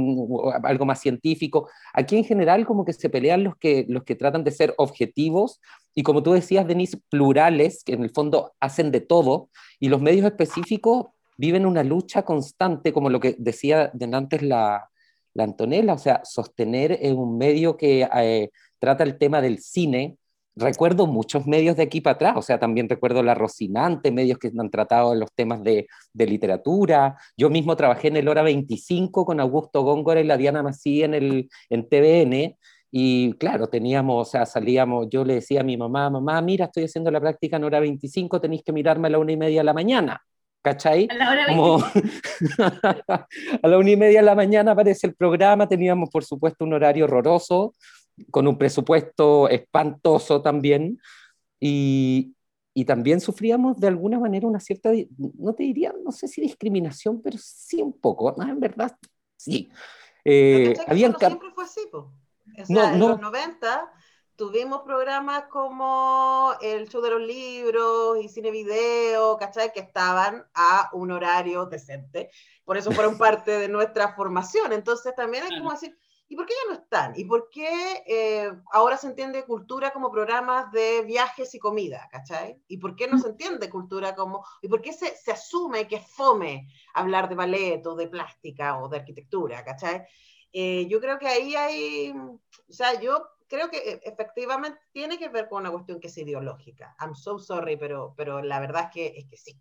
algo más científico. Aquí en general como que se pelean los que, los que tratan de ser objetivos y como tú decías, Denise, plurales, que en el fondo hacen de todo, y los medios específicos viven una lucha constante, como lo que decía de antes la, la Antonella, o sea, sostener en un medio que eh, trata el tema del cine. Recuerdo muchos medios de aquí para atrás, o sea, también recuerdo La Rocinante, medios que han tratado los temas de, de literatura. Yo mismo trabajé en el Hora 25 con Augusto Góngora y la Diana Mací en, el, en TVN, y claro, teníamos, o sea, salíamos, yo le decía a mi mamá, mamá, mira, estoy haciendo la práctica en hora 25, tenéis que mirarme a la una y media de la mañana. ¿Cachai? A la, hora Como... <laughs> a la una y media de la mañana aparece el programa, teníamos por supuesto un horario horroroso, con un presupuesto espantoso también, y, y también sufríamos de alguna manera una cierta, no te diría, no sé si discriminación, pero sí un poco, ¿no? en verdad, sí. Eh, habían no siempre fue así, po. O sea, no, en los 90 tuvimos programas como el show de los libros y cine video, ¿cachai? Que estaban a un horario decente. Por eso fueron <laughs> parte de nuestra formación. Entonces también es como decir, ¿y por qué ya no están? ¿Y por qué eh, ahora se entiende cultura como programas de viajes y comida, ¿cachai? ¿Y por qué no se entiende cultura como, y por qué se, se asume que es fome hablar de ballet o de plástica o de arquitectura, ¿cachai? Eh, yo creo que ahí hay, o sea, yo creo que eh, efectivamente tiene que ver con una cuestión que es ideológica. I'm so sorry, pero, pero la verdad es que, es que sí.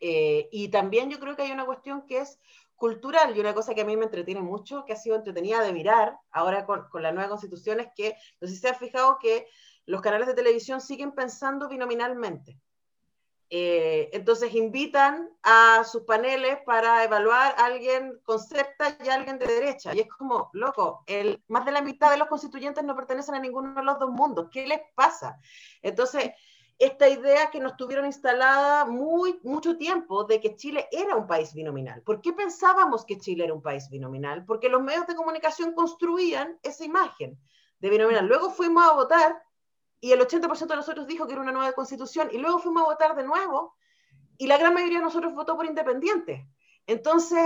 Eh, y también yo creo que hay una cuestión que es cultural y una cosa que a mí me entretiene mucho, que ha sido entretenida de mirar ahora con, con la nueva constitución, es que, no sé si se ha fijado que los canales de televisión siguen pensando binominalmente. Eh, entonces invitan a sus paneles para evaluar a alguien concepta y a alguien de derecha. Y es como, loco, el, más de la mitad de los constituyentes no pertenecen a ninguno de los dos mundos. ¿Qué les pasa? Entonces, esta idea que nos tuvieron instalada muy, mucho tiempo de que Chile era un país binominal. ¿Por qué pensábamos que Chile era un país binominal? Porque los medios de comunicación construían esa imagen de binominal. Luego fuimos a votar y el 80% de nosotros dijo que era una nueva constitución y luego fuimos a votar de nuevo y la gran mayoría de nosotros votó por independiente. Entonces,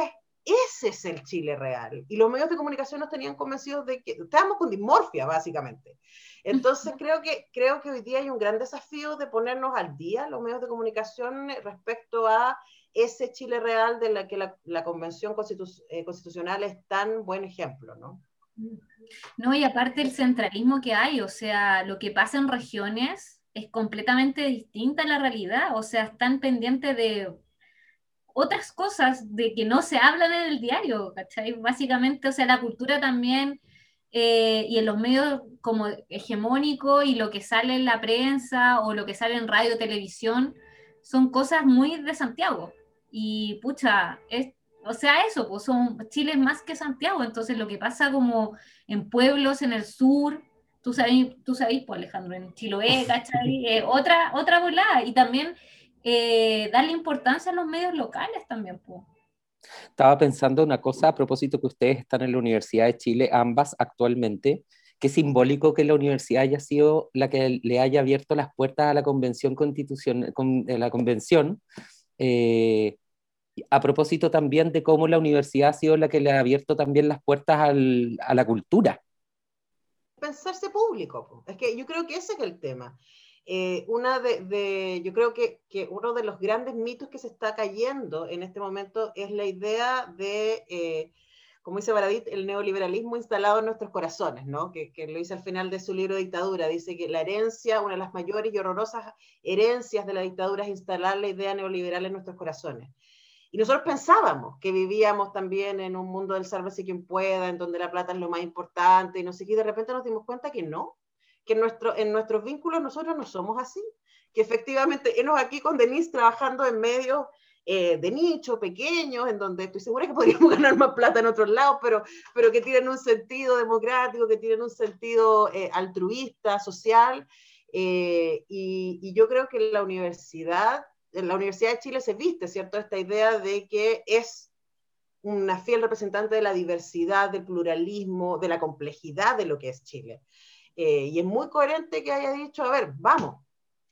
ese es el Chile real. Y los medios de comunicación nos tenían convencidos de que estábamos con dismorfia, básicamente. Entonces, creo que, creo que hoy día hay un gran desafío de ponernos al día los medios de comunicación respecto a ese Chile real de la que la, Convención eh, Constitucional es tan buen ejemplo, ¿no? No, y aparte el centralismo que hay, o sea, lo que pasa en regiones es completamente distinta a la realidad, o sea, están pendientes de otras cosas de que no se hablan en el diario, ¿cachai? Básicamente, o sea, la cultura también eh, y en los medios como hegemónicos y lo que sale en la prensa o lo que sale en radio, televisión, son cosas muy de Santiago. Y pucha, es, o sea, eso, pues son, Chile es más que Santiago, entonces lo que pasa como en pueblos en el sur, tú sabes, tú sabes pues Alejandro, en Chiloé, <laughs> ¿cachai? Eh, otra, otra volada, y también eh, darle importancia a los medios locales también, pues. Estaba pensando una cosa a propósito que ustedes están en la Universidad de Chile, ambas actualmente, qué simbólico que la universidad haya sido la que le haya abierto las puertas a la convención constitucional, con, la convención, eh, a propósito también de cómo la universidad ha sido la que le ha abierto también las puertas al, a la cultura. Pensarse público, es que yo creo que ese es el tema. Eh, una de, yo creo que, que, uno de los grandes mitos que se está cayendo en este momento es la idea de, eh, como dice Baradit, el neoliberalismo instalado en nuestros corazones, ¿no? Que, que, lo dice al final de su libro Dictadura, dice que la herencia, una de las mayores y horrorosas herencias de la dictadura es instalar la idea neoliberal en nuestros corazones. Y nosotros pensábamos que vivíamos también en un mundo del sálvese quien pueda, en donde la plata es lo más importante, y no sé qué, y de repente nos dimos cuenta que no, que en, nuestro, en nuestros vínculos nosotros no somos así, que efectivamente, hemos aquí con Denise trabajando en medios eh, de nicho, pequeños, en donde estoy segura que <laughs> podríamos ganar más plata en otros lados, pero, pero que tienen un sentido democrático, que tienen un sentido eh, altruista, social, eh, y, y, yo creo que la universidad en la Universidad de Chile se viste, ¿cierto? Esta idea de que es una fiel representante de la diversidad, del pluralismo, de la complejidad de lo que es Chile. Eh, y es muy coherente que haya dicho, a ver, vamos.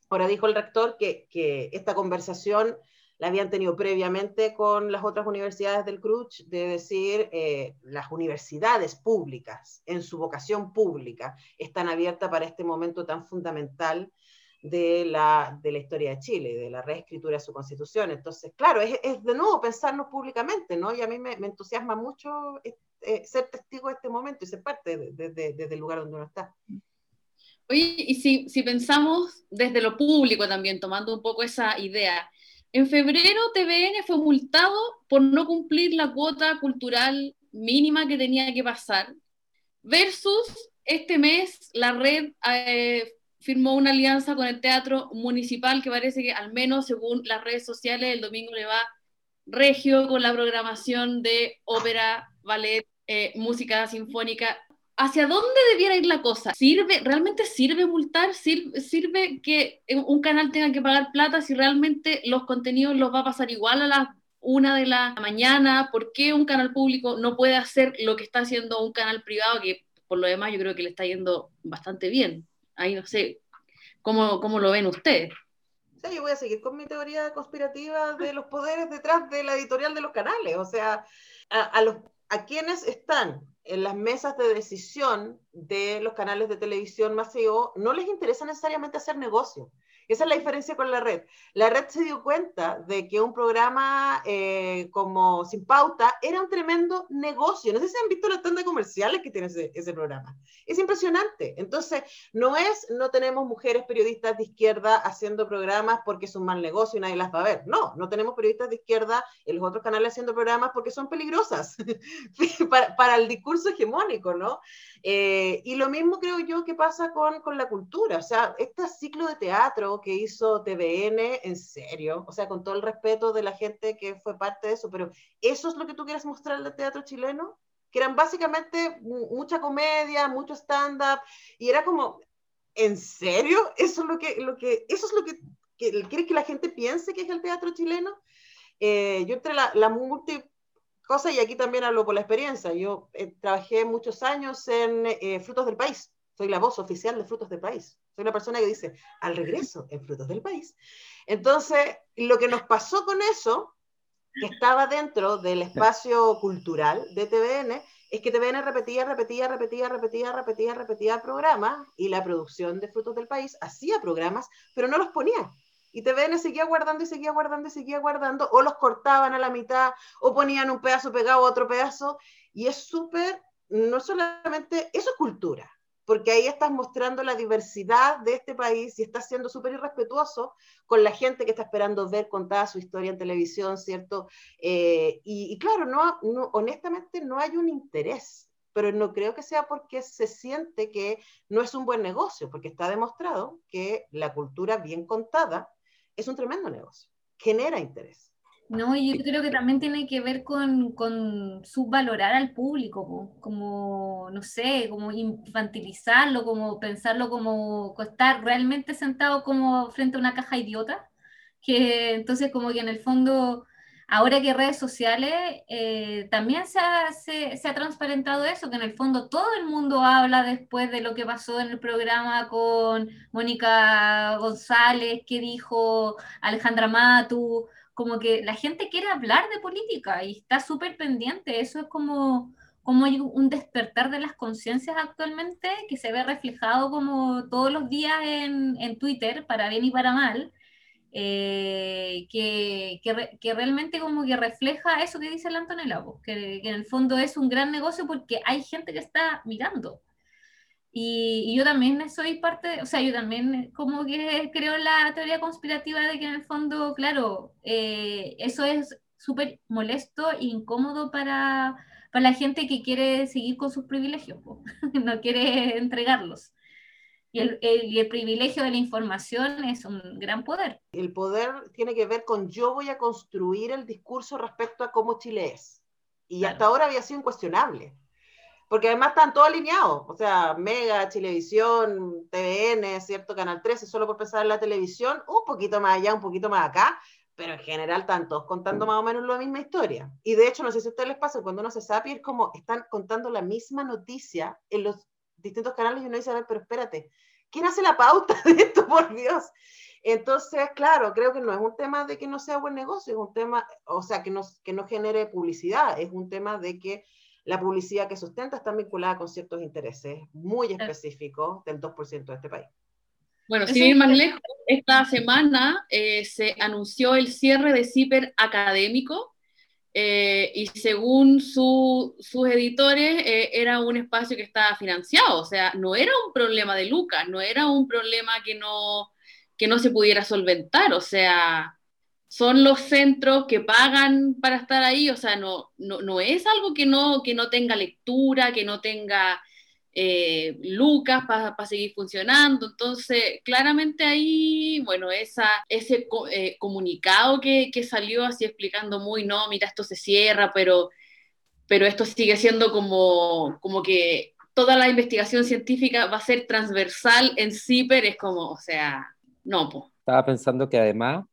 Ahora dijo el rector que, esta conversación la habían tenido previamente con las otras universidades del CRUCH, de decir, eh, las universidades públicas, en su vocación pública, están abiertas para este momento tan fundamental de la, de la historia de Chile, de la reescritura de su constitución. Entonces, claro, es, es de nuevo pensarnos públicamente, ¿no? Y a mí me, me entusiasma mucho eh, eh, ser testigo de este momento y ser parte desde de, el lugar donde uno está. Oye, y si, si pensamos desde lo público también, tomando un poco esa idea, en febrero TVN fue multado por no cumplir la cuota cultural mínima que tenía que pasar, versus este mes la red eh, firmó una alianza con el Teatro Municipal que parece que al menos según las redes sociales el domingo le va regio con la programación de ópera, ballet, eh, música sinfónica. ¿Hacia dónde debiera ir la cosa? ¿Sirve, ¿Realmente sirve multar? ¿Sirve, ¿Sirve que un canal tenga que pagar plata si realmente los contenidos los va a pasar igual a las una de la mañana? ¿Por qué un canal público no puede hacer lo que está haciendo un canal privado que por lo demás yo creo que le está yendo bastante bien? Ahí no sé, ¿cómo, cómo lo ven ustedes? Sí, yo voy a seguir con mi teoría conspirativa de los poderes detrás de la editorial de los canales. O sea, a, a, los, a quienes están en las mesas de decisión de los canales de televisión masivos, no les interesa necesariamente hacer negocio. Esa es la diferencia con la red. La red se dio cuenta de que un programa eh, como Sin Pauta era un tremendo negocio. No sé si han visto las tandas comerciales que tiene ese, ese, programa. Es impresionante. Entonces, no es, no tenemos mujeres periodistas de izquierda haciendo programas porque es un mal negocio y nadie las va a ver. No, no tenemos periodistas de izquierda en los otros canales haciendo programas porque son peligrosas <laughs> para, para, el discurso hegemónico, ¿no? Eh, y lo mismo creo yo que pasa con, con la cultura. O sea, este ciclo de teatro que hizo TVN, en serio, o sea, con todo el respeto de la gente que fue parte de eso, pero ¿eso es lo que tú quieres mostrar del teatro chileno? Que eran básicamente mucha comedia, mucho stand-up, y era como, ¿en serio? ¿Eso es lo que, lo que, eso es lo que, que quieres que la gente piense que es el teatro chileno? Eh, yo entre la, la multi cosa, y aquí también hablo por la experiencia, yo eh, trabajé muchos años en eh, Frutos del País, soy la voz oficial de Frutos del País. Soy una persona que dice, al regreso, en Frutos del País. Entonces, lo que nos pasó con eso que estaba dentro del espacio cultural de TVN es que TVN repetía, repetía, repetía, repetía, repetía, repetía programas y la producción de Frutos del País hacía programas, pero no los ponía. Y TVN seguía guardando y seguía guardando y seguía guardando, o los cortaban a la mitad, o ponían un pedazo pegado a otro pedazo. Y es súper, no solamente, eso es cultura, porque ahí estás mostrando la diversidad de este país y estás siendo súper irrespetuoso con la gente que está esperando ver contada su historia en televisión, ¿cierto? Eh, y, claro, no, honestamente no hay un interés, pero no creo que sea porque se siente que no es un buen negocio, porque está demostrado que la cultura bien contada es un tremendo negocio, genera interés. No, y yo creo que también tiene que ver con, con subvalorar al público, como, no sé, como infantilizarlo, como pensarlo como estar realmente sentado como frente a una caja idiota, que entonces como que en el fondo, ahora que redes sociales, eh, también se ha, se, se ha transparentado eso, que en el fondo todo el mundo habla después de lo que pasó en el programa con Mónica González, que dijo Alejandra Matu, como que la gente quiere hablar de política y está súper pendiente. Eso es como, como un despertar de las conciencias actualmente que se ve reflejado como todos los días en, en Twitter, para bien y para mal, eh, que, que, realmente como que refleja eso que dice la Antonella, que, que en el fondo es un gran negocio porque hay gente que está mirando. Y, yo también soy parte, o sea, yo también como que creo en la teoría conspirativa de que en el fondo, claro, eh, eso es súper molesto e incómodo para, para, la gente que quiere seguir con sus privilegios, <laughs> no quiere entregarlos. Y el, y el, privilegio de la información es un gran poder. El poder tiene que ver con yo voy a construir el discurso respecto a cómo Chile es. Y hasta ahora había sido incuestionable porque además están todos alineados, o sea, Mega, Chilevisión, TVN, ¿cierto? Canal 13, solo por pensar en la televisión, un poquito más allá, un poquito más acá, pero en general están todos contando más o menos la misma historia. Y de hecho, no sé si a ustedes les pasa, cuando uno se sabe, es como están contando la misma noticia en los distintos canales y uno dice, a ver, pero espérate, ¿quién hace la pauta <laughs> de esto, por Dios? Entonces, claro, creo que no es un tema de que no sea buen negocio, es un tema, o sea, que no, que no genere publicidad, es un tema de que la publicidad que sustenta está vinculada con ciertos intereses muy específicos del 2% de este país. Bueno, sin ir más lejos, esta semana eh, se anunció el cierre de CIPER académico eh, y según sus editores eh, era un espacio que estaba financiado, o sea, no era un problema de Lucas, no era un problema que no, que no se pudiera solventar, o sea, son los centros que pagan para estar ahí, o sea, no, no, es algo que no, que no tenga lectura, que no tenga eh, lucas para seguir funcionando. Entonces, claramente ahí, bueno, esa, ese eh, comunicado que, que, salió así explicando muy, no, mira, esto se cierra, pero, pero esto sigue siendo como, como que toda la investigación científica va a ser transversal en CIPER, es como, o sea, no, pues. Estaba pensando que además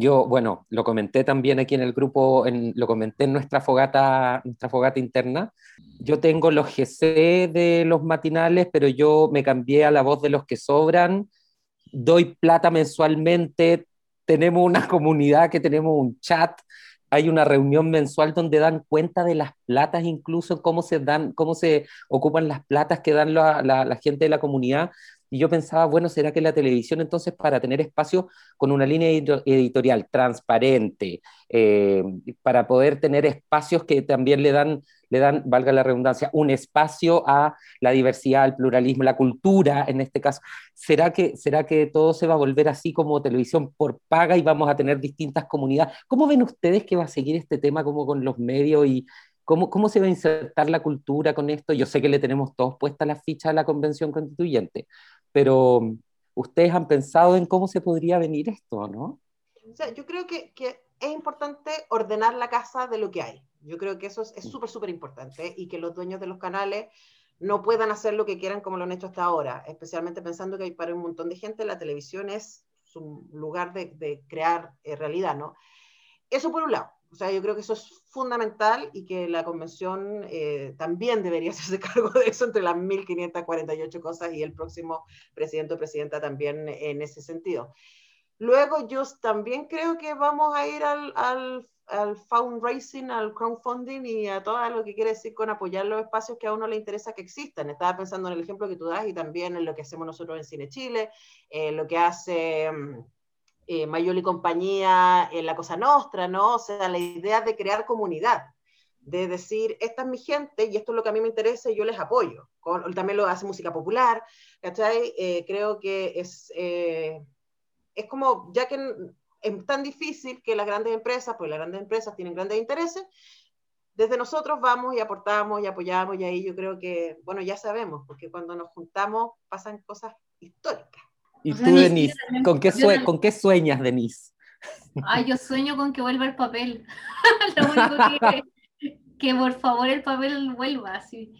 yo, bueno, lo comenté también aquí en el grupo, lo comenté en nuestra fogata, nuestra fogata interna. Yo tengo los GC de los matinales, pero yo me cambié a la voz de los que sobran. Doy plata mensualmente. Tenemos una <laughs> comunidad que tenemos un chat. Hay una reunión mensual donde dan cuenta de las platas, incluso cómo se dan, cómo se ocupan las platas que dan la, la gente de la comunidad. Y yo pensaba, bueno, ¿será que la televisión entonces para tener espacio con una línea editorial transparente, eh, para poder tener espacios que también le dan, le dan, valga la redundancia, un espacio a la diversidad, al pluralismo, la cultura en este caso, ¿será que, será que todo se va a volver así como televisión por paga y vamos a tener distintas comunidades? ¿Cómo ven ustedes que va a seguir este tema como con los medios y, ¿Cómo, ¿Cómo, se va a insertar la cultura con esto? Yo sé que le tenemos todos puestas las fichas a la convención constituyente, pero ustedes han pensado en cómo se podría venir esto, ¿no? O sea, yo creo que, que, es importante ordenar la casa de lo que hay. Yo creo que eso es mm. súper, súper importante y que los dueños de los canales no puedan hacer lo que quieran como lo han hecho hasta ahora, especialmente pensando que para un montón de gente la televisión es su lugar de, de crear eh, realidad, ¿no? Eso por un lado. O sea, yo creo que eso es fundamental y que la convención eh, también debería <laughs> hacerse cargo de eso entre las 1.548 cosas y el próximo presidente o presidenta también en ese sentido. Luego yo también creo que vamos a ir al, al, al fundraising, al crowdfunding y a todo lo que quiere decir con apoyar los espacios que a uno le interesa que existan. Estaba pensando en el ejemplo que tú das y también en lo que hacemos nosotros en Cine Chile, eh, lo que hace mm, eh, Mayoli y compañía en La Cosa Nostra, ¿no? O sea, la idea de crear comunidad de decir, esta es mi gente y esto es lo que a mí me interesa y yo les apoyo. Con, también lo hace música popular, ¿cachai? Eh, creo que es, eh, es como, ya que es tan difícil que las grandes empresas, pues las grandes empresas tienen grandes intereses, desde nosotros vamos y aportamos y apoyamos y ahí yo creo que, bueno, ya sabemos, porque cuando nos juntamos pasan cosas históricas. ¿Y tú, Denise, ¿con qué, ¿con qué sueñas, Denise? Ay, yo sueño con que vuelva el papel. <laughs> Lo único que, que por favor el papel vuelva, así.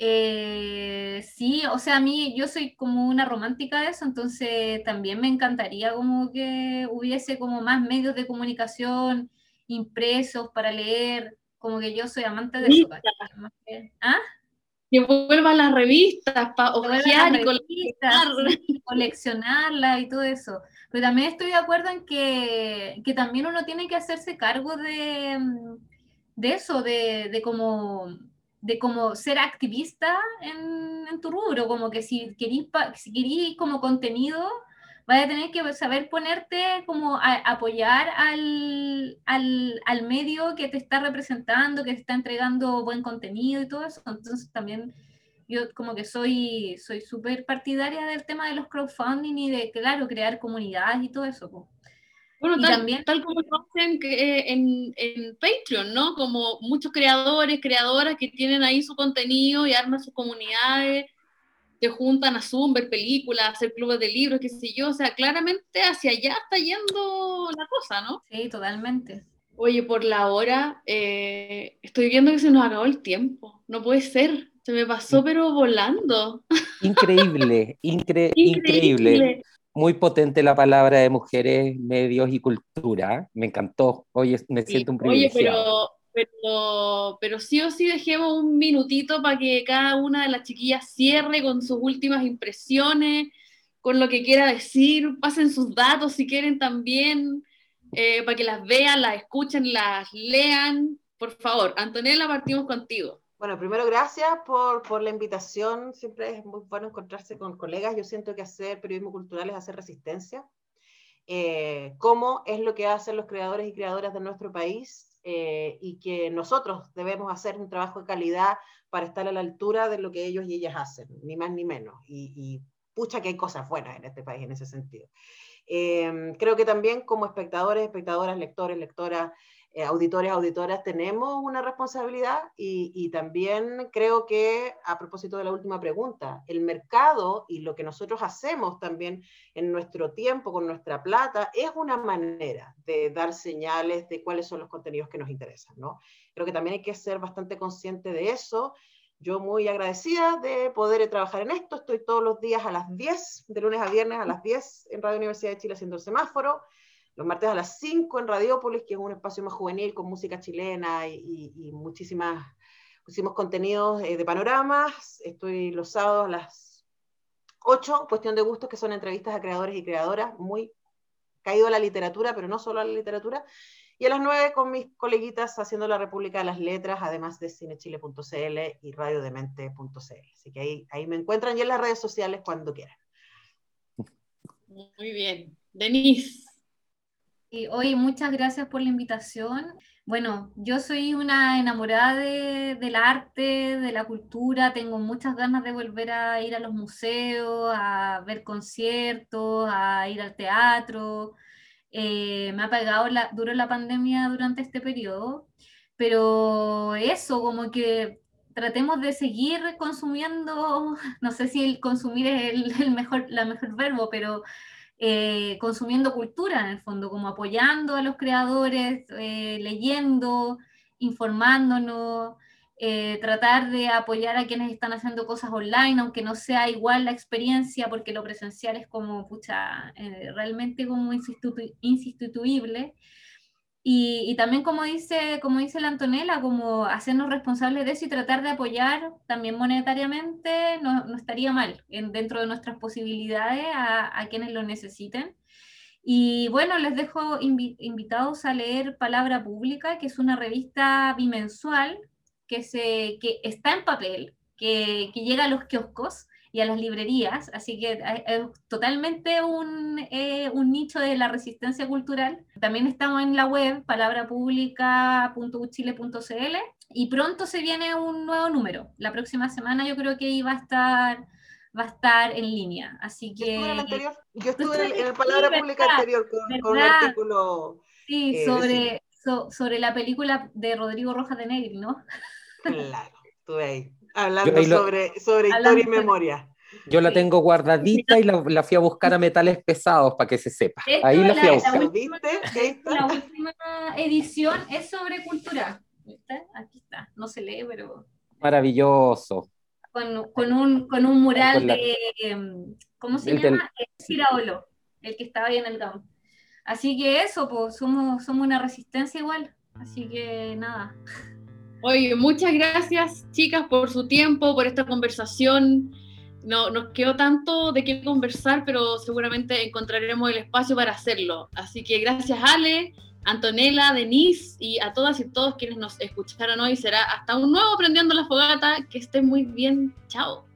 Eh, sí, o sea, a mí yo soy como una romántica de eso, entonces también me encantaría como que hubiese como más medios de comunicación impresos para leer, como que yo soy amante de eso. ¿Ah? Que vuelvan las revistas para ojear y coleccionarlas y todo eso. Pero también estoy de acuerdo en que, que también uno tiene que hacerse cargo de mm, de eso, de, de como de como ser activista en, en, tu rubro, como que si querís, si querís como contenido, vas a tener que saber ponerte como a, apoyar al, al, al, medio que te está representando, que te está entregando buen contenido y todo eso. Entonces también yo como que soy soy súper partidaria del tema de los crowdfunding y de, claro, crear comunidades y todo eso. Bueno, tal, también, tal como lo hacen eh, en, en, Patreon, ¿no? Como muchos creadores, creadoras que tienen ahí su contenido y arman sus comunidades, se juntan a Zoom, ver películas, hacer clubes de libros, qué sé yo. O sea, claramente hacia allá está yendo la cosa, ¿no? Sí, totalmente. Oye, por la hora, eh, estoy viendo que se nos acabó el tiempo. No puede ser. Se me pasó, pero volando. Increíble, incre <laughs> increíble. increíble muy potente la palabra de mujeres, medios y cultura. Me encantó. Oye, me siento un privilegiado. Oye, pero, pero, pero sí o sí dejemos un minutito para que cada una de las chiquillas cierre con sus últimas impresiones, con lo que quiera decir, pasen sus datos si quieren también, eh, para que las vean, las escuchen, las lean. Por favor, Antonella, partimos contigo. Bueno, primero gracias por, por, la invitación. Siempre es muy bueno encontrarse con colegas. Yo siento que hacer periodismo cultural es hacer resistencia. Eh, cómo es lo que hacen los creadores y creadoras de nuestro país eh, y que nosotros debemos hacer un trabajo de calidad para estar a la altura de lo que ellos y ellas hacen, ni más ni menos. Y, pucha que hay cosas buenas en este país en ese sentido. Eh, creo que también como espectadores, espectadoras, lectores, lectoras, eh, auditores, auditoras, tenemos una responsabilidad y, también creo que, a propósito de la última pregunta, el mercado y lo que nosotros hacemos también en nuestro tiempo, con nuestra plata, es una manera de dar señales de cuáles son los contenidos que nos interesan, ¿no? Creo que también hay que ser bastante consciente de eso. Yo muy agradecida de poder trabajar en esto. Estoy todos los días a las 10, de lunes a viernes a las 10 en Radio Universidad de Chile haciendo el semáforo los martes a las 5 en Radiópolis, que es un espacio más juvenil con música chilena y, muchísimas, muchísimos contenidos eh, de panoramas. Estoy los sábados a las 8, cuestión de gustos, que son entrevistas a creadores y creadoras, muy caído a la literatura, pero no solo a la literatura. Y a las 9 con mis coleguitas haciendo la República de las Letras, además de cinechile.cl y radiodemente.cl. Así que ahí, ahí me encuentran y en las redes sociales cuando quieran. Muy bien. Denise. Hoy muchas gracias por la invitación. Bueno, yo soy una enamorada de, del arte, de la cultura, tengo muchas ganas de volver a ir a los museos, a ver conciertos, a ir al teatro. Eh, me ha pegado la, duro la pandemia durante este periodo, pero eso, como que tratemos de seguir consumiendo, <laughs> no sé si el consumir es el, el mejor, la mejor verbo, pero eh, consumiendo cultura en el fondo, como apoyando a los creadores, eh, leyendo, informándonos, eh, tratar de apoyar a quienes están haciendo cosas online, aunque no sea igual la experiencia, porque lo presencial es como, pucha, realmente como insustituible. Y, también, como dice, como dice la Antonella, como hacernos responsables de eso y tratar de apoyar también monetariamente no, no estaría mal en, dentro de nuestras posibilidades a, quienes lo necesiten. Y bueno, les dejo invitados a leer Palabra Pública, que es una revista bimensual que, se, que está en papel, que, que llega a los kioscos y a las librerías, así que es totalmente un, eh, un, nicho de la resistencia cultural. También estamos en la web palabrapublica.uchile.cl y pronto se viene un nuevo número. La próxima semana yo creo que iba a estar va a estar en línea. Así que. Yo estuve en el anterior, yo <laughs> estuve en, el Palabra Pública anterior con, un artículo. Sí, eh, sobre, sobre la película de Rodrigo Rojas de Negri, ¿no? Claro, estuve ahí. Hablando sobre, sobre historia y memoria. Yo la tengo guardadita y la, la, fui a buscar a <laughs> metales pesados para que se sepa. Ahí la, fui a buscar. La última, la última edición es sobre cultura. ¿Viste? Aquí está. No se lee, pero. Maravilloso con, con, un, con un mural de, em, ¿cómo se llama? Giraolo, el que estaba ahí en el GAM. Así que eso, pues somos, somos una resistencia igual. Así que nada. Oye, muchas gracias chicas por su tiempo, por esta conversación. No, nos quedó tanto de qué conversar, pero seguramente encontraremos el espacio para hacerlo. Así que gracias Ale, Antonella, Denise y a todas y todos quienes nos escucharon hoy. Será hasta un nuevo Prendiendo la Fogata. Que estén muy bien. Chao.